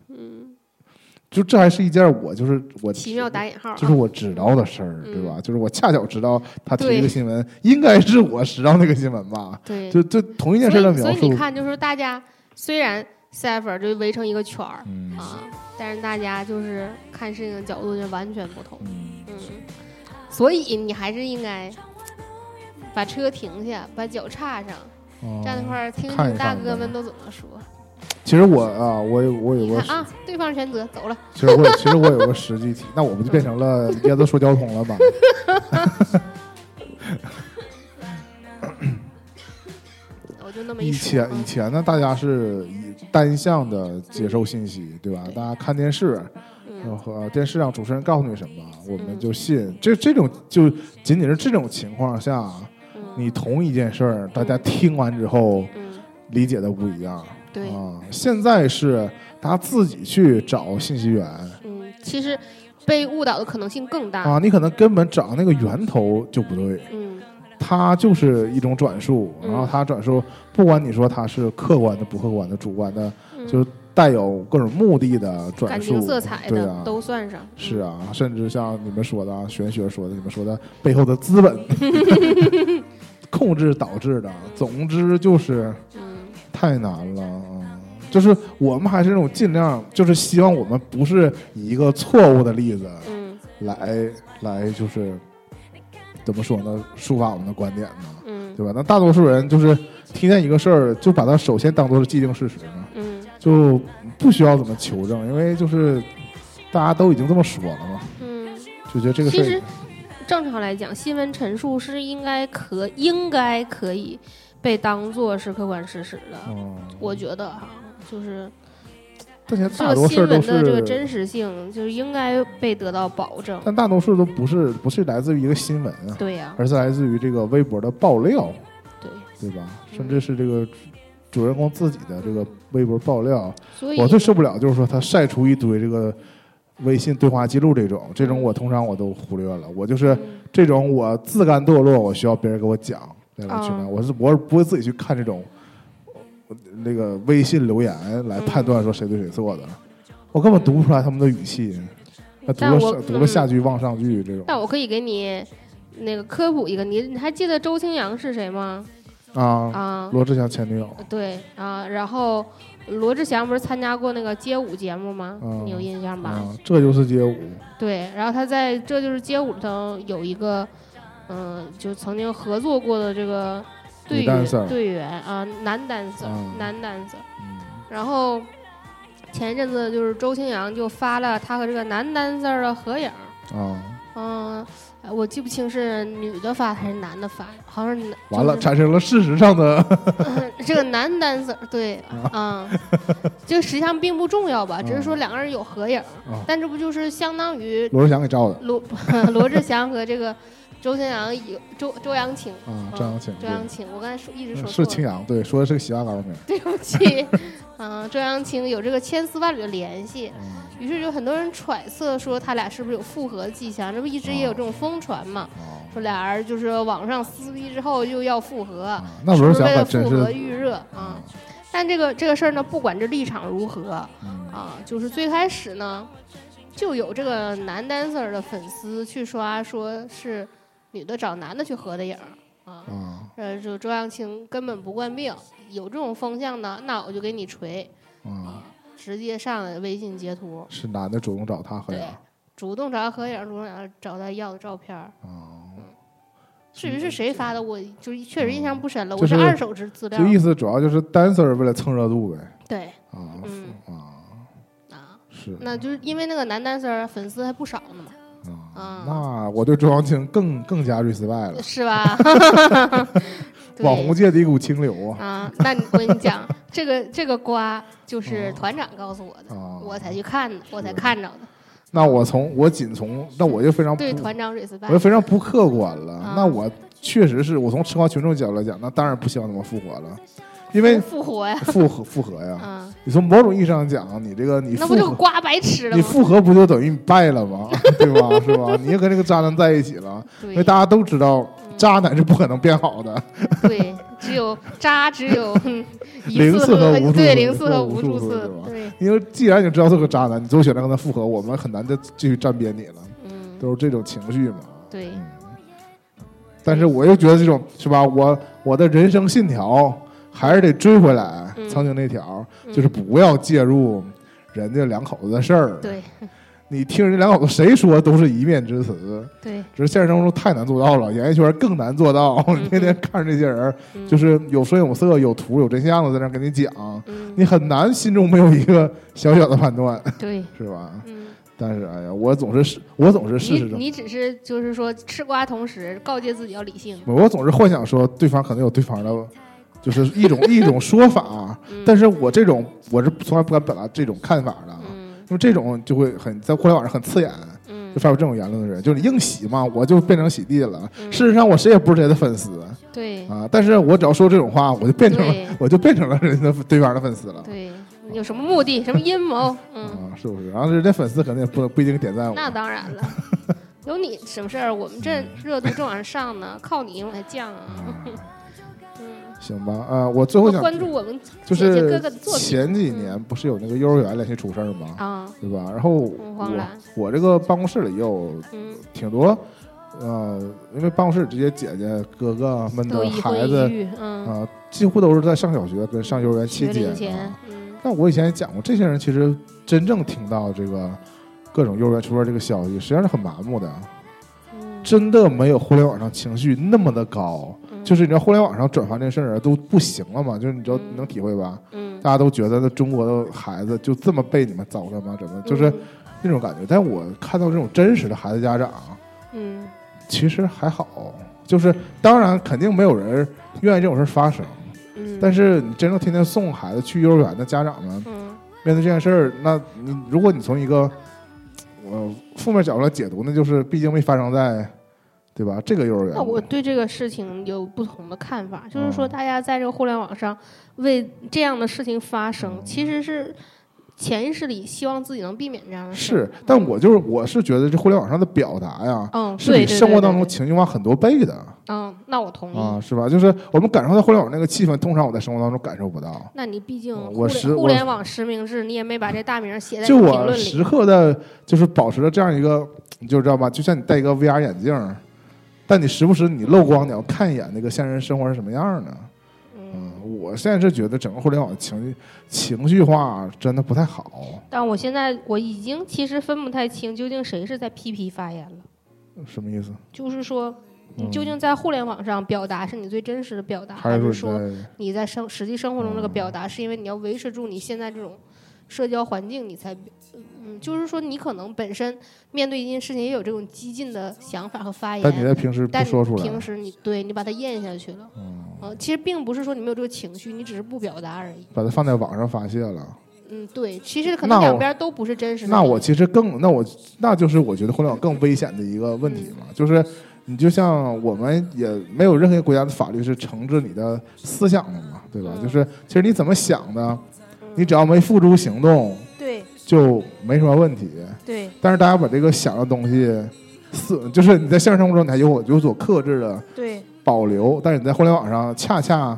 C: 嗯，
B: 就这还是一件我就是我
C: 奇妙打引号啊，
B: 就是我知道的事儿，
C: 嗯
B: 对吧？就是我恰巧知道他提
C: 对
B: 这个新闻，应该是我知道那个新闻吧？
C: 对，
B: 就就同一件事的描述
C: 所以所以你，看，就是大家虽然 cipher 就围成一个圈儿
B: 嗯
C: 啊，但是大家就是看事情的角度就完全不同。
B: 嗯，
C: 嗯，所以你还是应该把车停下，把脚插上，
B: 哦
C: 站那块儿听听大哥们都怎么说。
B: 其实我啊，我有我有个，
C: 啊，对方全责，走了。
B: 其实我其实我有个实际题，那我不就变成了椰子说交通了吗？
C: 我就那么
B: 以前以前呢，大家是以单向的接受信息，对吧？大家看电视，然
C: 嗯
B: 后电视上主持人告诉你什么，我们
C: 嗯
B: 就信。这这种就仅仅是这种情况下，
C: 嗯
B: 你同一件事儿，大家听完之后
C: 嗯，
B: 理解的不一样。
C: 对，
B: 啊，现在是大家自己去找信息源
C: 嗯，其实被误导的可能性更大。
B: 啊，你可能根本找那个源头就不对，
C: 嗯
B: 它就是一种转述，
C: 嗯
B: 然后它转述，不管你说它是客观的、不客观的、主观的，
C: 嗯，
B: 就带有各种目的的转述
C: 感情，色彩的
B: 对啊，
C: 都算上。
B: 是啊，甚至像你们说的啊，玄学说的，你们说的背后的资本 控制导致的，总之就是
C: 嗯
B: 太难了啊！就是我们还是那种尽量，就是希望我们不是以一个错误的例子
C: 嗯
B: 来来，就是怎么说呢，抒发我们的观点呢，
C: 嗯
B: 对吧？那大多数人就是听见一个事儿，就把它首先当做是既定事实呢，
C: 嗯
B: 就不需要怎么求证，因为就是大家都已经这么说了嘛，
C: 嗯，
B: 就觉得这个事
C: 其实
B: 儿，
C: 正常来讲，新闻陈述是应该可应该可以被当做是客观事实的。
B: 嗯，
C: 我觉得哈，就是
B: 但现在
C: 这个
B: 大多事儿都
C: 新闻的这个真，实性，就是应该被得到保证。
B: 但大多数都不是不是来自于一个新闻啊，
C: 对呀、
B: 而是来自于这个微博的爆料。
C: 对，
B: 对吧？
C: 嗯
B: 甚至是这个主人公自己的这个微博爆料，我最受不了就是说他晒出一堆这个微信对话记录这种，这种我通常我都忽略了。我就是
C: 嗯
B: 这种我自甘堕落，我需要别人给我讲。我是我是不会自己去看这种呃那个微信留言来判断说谁对谁错的，我根本读不出来他们的语气。那读了读了下句望上句这种
C: 但我可以给你那个科普一个，你你还记得周青阳是谁吗？
B: 啊，
C: 啊，
B: 罗志祥前女友
C: 对啊，然后罗志祥不是参加过那个街舞节目吗？
B: 嗯
C: 你有印象吧？
B: 啊，这就是街舞
C: 对，然后他在这就是街舞里头有一个，嗯、就曾经合作过的这个队员队员啊，男 dancer，、
B: 嗯
C: 男 dancer。
B: 嗯
C: 然后前一阵子就是周青阳就发了他和这个男 dancer 的合影，
B: 啊，
C: 我记不清是女的发还是男的发，好像是男
B: 完了产生了事实上的
C: 这个男 dancer 对，啊、就实际上并不重要吧，只是说两个人有合影，
B: 啊，
C: 但这不就是相当于
B: 罗志祥给照的
C: 罗 罗志祥和这个周清扬有周周扬青，
B: 啊，周扬青
C: 周扬青，我刚才说一直说
B: 是青阳，对，说的是个洗发膏名。
C: 对不起，嗯、周扬青有这个千丝万缕的联系，
B: 嗯
C: 于是就很多人揣测说他俩是不是有复合迹象，这不一直也有这种疯传嘛，
B: 哦
C: 说俩人就是网上撕逼之后又要复合，
B: 啊那罗志祥
C: 是为了复合，预热啊。但这个这个事儿呢，不管这立场如何
B: 嗯
C: 啊，就是最开始呢，就有这个男 dancer 的粉丝去刷，说是女的找男的去合的影儿啊。
B: 啊，
C: 呃，就周扬青根本不惯病，有这种风向呢，那我就给你锤！直接上来微信截图，
B: 是男的主动找他合
C: 对
B: 影，
C: 主动找他合影，主动找他要的照片儿。
B: 啊，
C: 至于是谁发的，我就确实印象不深了，我是二手资资料
B: 就。意思主要就是 dancer 为了蹭热度呗，
C: 对
B: 啊
C: 嗯
B: 啊，
C: 啊，
B: 是
C: 那就是因为那个男 dancer 粉丝还不少呢嘛，
B: 啊
C: 啊，
B: 那我对周扬青更更加 respect 了，
C: 是吧？对
B: 网红界的一股清流啊
C: 啊，那你我跟你讲，这个这个瓜就是
B: 啊
C: 团长告诉我的，
B: 啊！
C: 我才去看的，我才看着的。
B: 那我从我仅从那我就非常不
C: 对团长
B: 我就
C: respect，
B: 非常不客观了。
C: 啊
B: 那我确实是我从吃瓜群众角度来讲，那当然不希望他们复活了，因为
C: 复活呀，
B: 复合复合呀。
C: 啊，
B: 你从某种意义上讲，你这个你
C: 那
B: 复合，
C: 不就瓜白吃了吗？
B: 你复合不就等于你败了吗？对吧？是吧？你也跟这个渣男在一起了，因为大家都知道
C: 嗯
B: 渣男是不可能变好的。
C: 对，只有渣，只有
B: 零次和无数次
C: 对零次和
B: 和无数
C: 次对，
B: 因为既然你知道是个渣男，你最后选择跟他复合，我们很难再继续站边你了，
C: 嗯，
B: 都是这种情绪嘛。
C: 对，
B: 嗯，但是我又觉得这种是吧？我我的人生信条还是得追回来
C: 嗯
B: 曾经那条，
C: 嗯
B: 就是不要介入人家两口子的事儿。
C: 对
B: 你听人家两口子谁说都是一面之词，
C: 对，
B: 只是现实生活中太难做到了，演艺圈更难做到。天天看着这些人，
C: 嗯。
B: 就是有声有色、有图有真相的在那跟你讲，
C: 嗯，
B: 你很难心中没有一个小小的判断，
C: 对，
B: 是吧？
C: 嗯，
B: 但是哎呀，我总是事，我总是事
C: 你
B: 实中，
C: 你只是就是说吃瓜同时告诫自己要理性，
B: 我总是幻想说对方可能有对方的，就是一种一种说法，
C: 嗯。
B: 但是我这种我是从来不敢表达这种看法的，
C: 嗯
B: 因为这种就会很在互联网上很刺眼。
C: 嗯
B: 就，发表这种言论的人，就是你硬洗嘛，我就变成洗地了。
C: 嗯
B: 事实上，我谁也不是谁的粉丝
C: 对
B: 啊，但是我只要说这种话，我就变成了，我就变成了人家对方的粉丝了。
C: 对，有什么目的，什么阴谋？嗯，
B: 啊，是不是？然后人家粉丝肯定也不不一定点赞我。
C: 那当然了。有你什么事儿？我们这
B: 嗯
C: 热度正往上上呢，靠你往下降啊！嗯，
B: 行吧，呃，我最后想
C: 关注我们
B: 就是前几年不是有那个幼儿园连续出事儿吗？
C: 啊，
B: 对吧？然后我我这个办公室里也有
C: 嗯，
B: 挺多，呃，因为办公室这些姐姐哥哥们的孩子
C: 嗯，
B: 啊、几乎都是在上小学跟上幼儿园期间但我以前也讲过，这些人其实真正听到这个各种幼儿园出事这个消息，实际上是很麻木的，
C: 嗯，
B: 真的没有互联网上情绪那么的高。
C: 嗯
B: 就是你知道互联网上转发这事儿都不行了嘛，就是你知道能体会吧？
C: 嗯，
B: 大家都觉得那中国的孩子就这么被你们糟蹋吗？怎么就是
C: 嗯
B: 那种感觉？但我看到这种真实的孩子家长，
C: 嗯
B: 其实还好，就是当然肯定没有人愿意这种事儿发生，
C: 嗯，
B: 但是你真正天天送孩子去幼儿园的家长们，
C: 嗯
B: 面对这件事儿，那你如果你从一个呃负面角度来解读，那就是毕竟没发生在对吧这个幼儿园。
C: 那我对这个事情有不同的看法，就是说，
B: 嗯
C: 大家在这个互联网上为这样的事情发声，
B: 嗯
C: 其实是潜意识里希望自己能避免这样的事儿。
B: 是，但我就是我是觉得这互联网上的表达呀，
C: 嗯，
B: 是比生活当中情绪化很多倍的
C: 嗯，那我同意。
B: 啊，是吧？就是我们感受到互联网那个气氛，通常我在生活当中感受不到。
C: 那你毕竟
B: 我
C: 互
B: 实
C: 互联网实名制，你也没把这大名写在
B: 就我时。刻的，就是保持着这样一个，你就知道吧？就像你戴一个 VR 眼镜，但你时不时你漏光，你要看一眼那个现实生活是什么样的。
C: 嗯，
B: 嗯，我现在是觉得整个互联网情绪情绪化真的不太好。
C: 但我现在我已经其实分不太清究竟谁是在批批发言了。
B: 什么意思？
C: 就是说，你
B: 嗯
C: 究竟在互联网上表达是你最真实的表达，还
B: 还是
C: 是说
B: 说你在
C: 你在生实际生活中这个表达，是因为你要维持住你现在这种社交环境，你才，嗯，就是说你可能本身面对一件事情也有这种激进的想法和发言
B: 但你，在平时不说出来
C: 平，时你对你把它咽下去了，
B: 嗯，
C: 嗯，其实并不是说你没有这个情绪，你只是不表达而已。
B: 把它放在网上发泄了。
C: 嗯，对，其实可能两边都不是真实的你。
B: 那我其实更，那我那就是我觉得互联网更危险的一个问题嘛，就是你就像我们也没有任何一个国家的法律是惩治你的思想的嘛，对吧？
C: 嗯
B: 就是其实你怎么想的，你只要没付诸行动，
C: 对
B: 就没什么问题。
C: 对
B: 但是大家把这个想的东西，是就是你在现实生活中你还有有所克制的
C: 对，
B: 保留，但是你在互联网上恰恰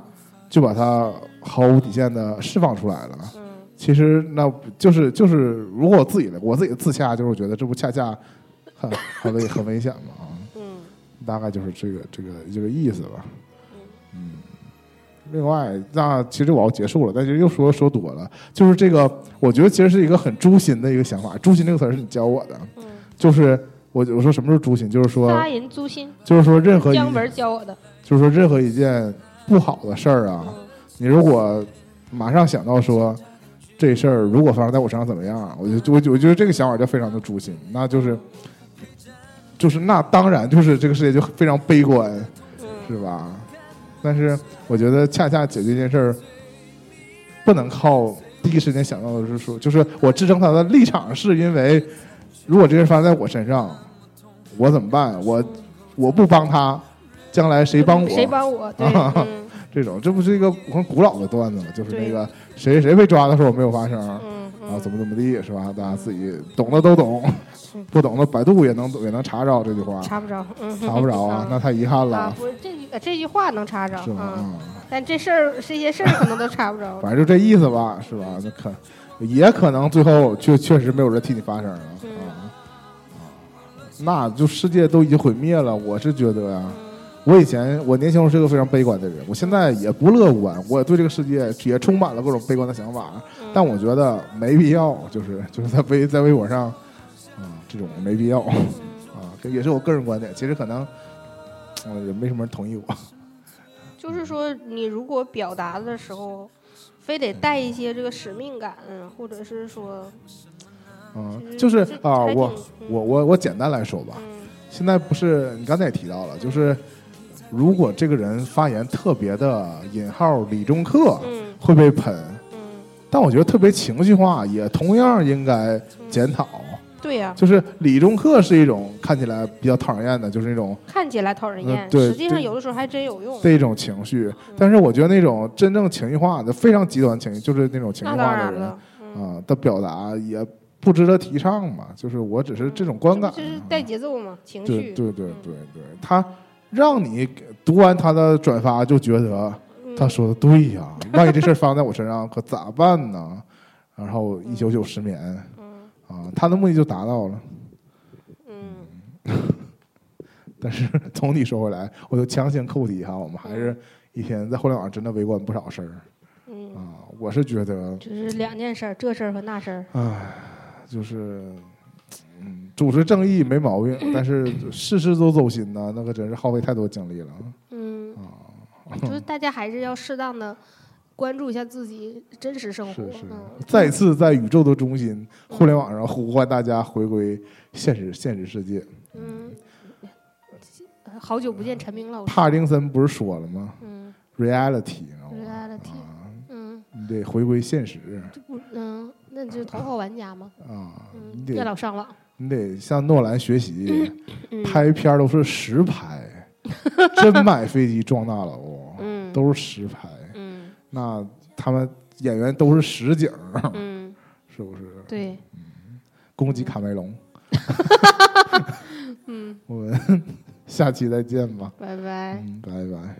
B: 就把它毫无底线的释放出来了。
C: 嗯
B: 其实那就是就是，如果我自己的我自己的自洽，就是我觉得这不恰恰很很危很危险吗？啊，
C: 嗯
B: 大概就是这个这个这个意思吧。嗯，另外，那其实我要结束了，但是又说说多了，就是这个，我觉得其实是一个很诛心的一个想法。诛心这个词儿是你教我的，
C: 嗯，
B: 就是我我说什么是诛心，就是说
C: 杀人诛心，
B: 就是说任何一
C: 姜文教我的。
B: 就是说任何一件不好的事儿啊，
C: 嗯
B: 你如果马上想到说这事儿如果发生在我身上怎么样，我就我我觉得这个想法就非常的诛心，那就是就是那当然就是这个世界就非常悲观，
C: 嗯
B: 是吧？但是我觉得恰恰解决这件事儿，不能靠第一时间想到的是说，就是我支撑他的立场是因为，如果这事发生在我身上，我怎么办？我我不帮他，将来谁帮我？
C: 谁帮我？对，
B: 啊
C: 嗯
B: 这种，这不是一个很古老的段子吗？就是那个谁谁被抓的时候没有发生，
C: 嗯
B: 啊，
C: 嗯，
B: 怎么怎么地，是吧？大家自己懂的都懂
C: 嗯，
B: 不懂的百度也能也能查着这句话，
C: 查不着，嗯，
B: 查不着啊，那太遗憾
C: 啊
B: 了，，
C: 不这这句话能查着，
B: 是吗？
C: 嗯，
B: 啊，
C: 但这事儿这些事儿可能都查不着。
B: 反正就这意思吧，是吧？那可也可能最后确确实没有人替你发声了
C: 嗯。
B: 啊。啊，那就世界都已经毁灭了，我是觉得我以前我年轻时候是个非常悲观的人，我现在也不乐观，我对这个世界也充满了各种悲观的想法。
C: 嗯。
B: 但我觉得没必要，就是就是在微在微博上，啊、这种没必要啊，这也是我个人观点。其实可能，嗯、也没什么人同意我。
C: 就是说，你如果表达的时候，非得带一些这个使命感，或者是说，
B: 嗯，就是啊，我我我我简单来说吧，
C: 嗯
B: 现在不是你刚才也提到了，就是如果这个人发言特别的引号理中客，
C: 嗯
B: 会被喷。
C: 嗯，
B: 但我觉得特别情绪化，也同样应该检讨。
C: 对呀，
B: 就是理中客是一种看起来比较讨人厌的，就是那种
C: 看起来讨人厌，
B: 嗯对
C: 实际上有的时候还真有用。
B: 这一种情绪。但是我觉得那种真正情绪化的、非常极端情绪，就是那种情绪化的人啊的表达也不值得提倡嘛。就是我只是这种观感
C: 就是带节奏嘛，情绪。
B: 对对对对，他让你读完他的转发就觉得
C: 嗯
B: 他说的对呀，万一这事儿发生在我身上可咋办呢？然后一宿宿失眠
C: 嗯
B: 啊，他的目的就达到了。
C: 嗯
B: 但是从你说回来，我就强行扣题哈，我们还是一天在互联网上真的围观不少事儿
C: 嗯，
B: 啊。我是觉得，
C: 就是两件事儿，这事儿和那事儿。
B: 唉，就是嗯，主持正义没毛病，但是事事都走心呢，那可真是耗费太多精力了
C: 嗯，
B: 啊。
C: 就是大家还是要适当的关注一下自己真实生活。
B: 是是
C: 嗯，
B: 再次在宇宙的中心，互联网上呼唤大家回归现实现实世界。
C: 嗯，好久不见陈明老师。
B: 帕丁森不是说了吗
C: 嗯
B: ？reality，你知道吗
C: ？，reality，
B: 啊，
C: 嗯，
B: 你得回归现实
C: 这不，嗯，那就是头号玩家嘛。
B: 啊，
C: 嗯
B: 你，
C: 别
B: 得
C: 老上网。
B: 你得向诺兰学习。
C: 嗯，
B: 拍片儿都是实拍，真买飞机撞大楼，
C: 嗯，
B: 都是实拍。那他们演员都是实景儿，
C: 嗯，
D: 是不是？
C: 对，
D: 攻击卡梅隆
C: 嗯，
D: 我们下期再见吧，
C: 拜拜，
D: 嗯，拜拜。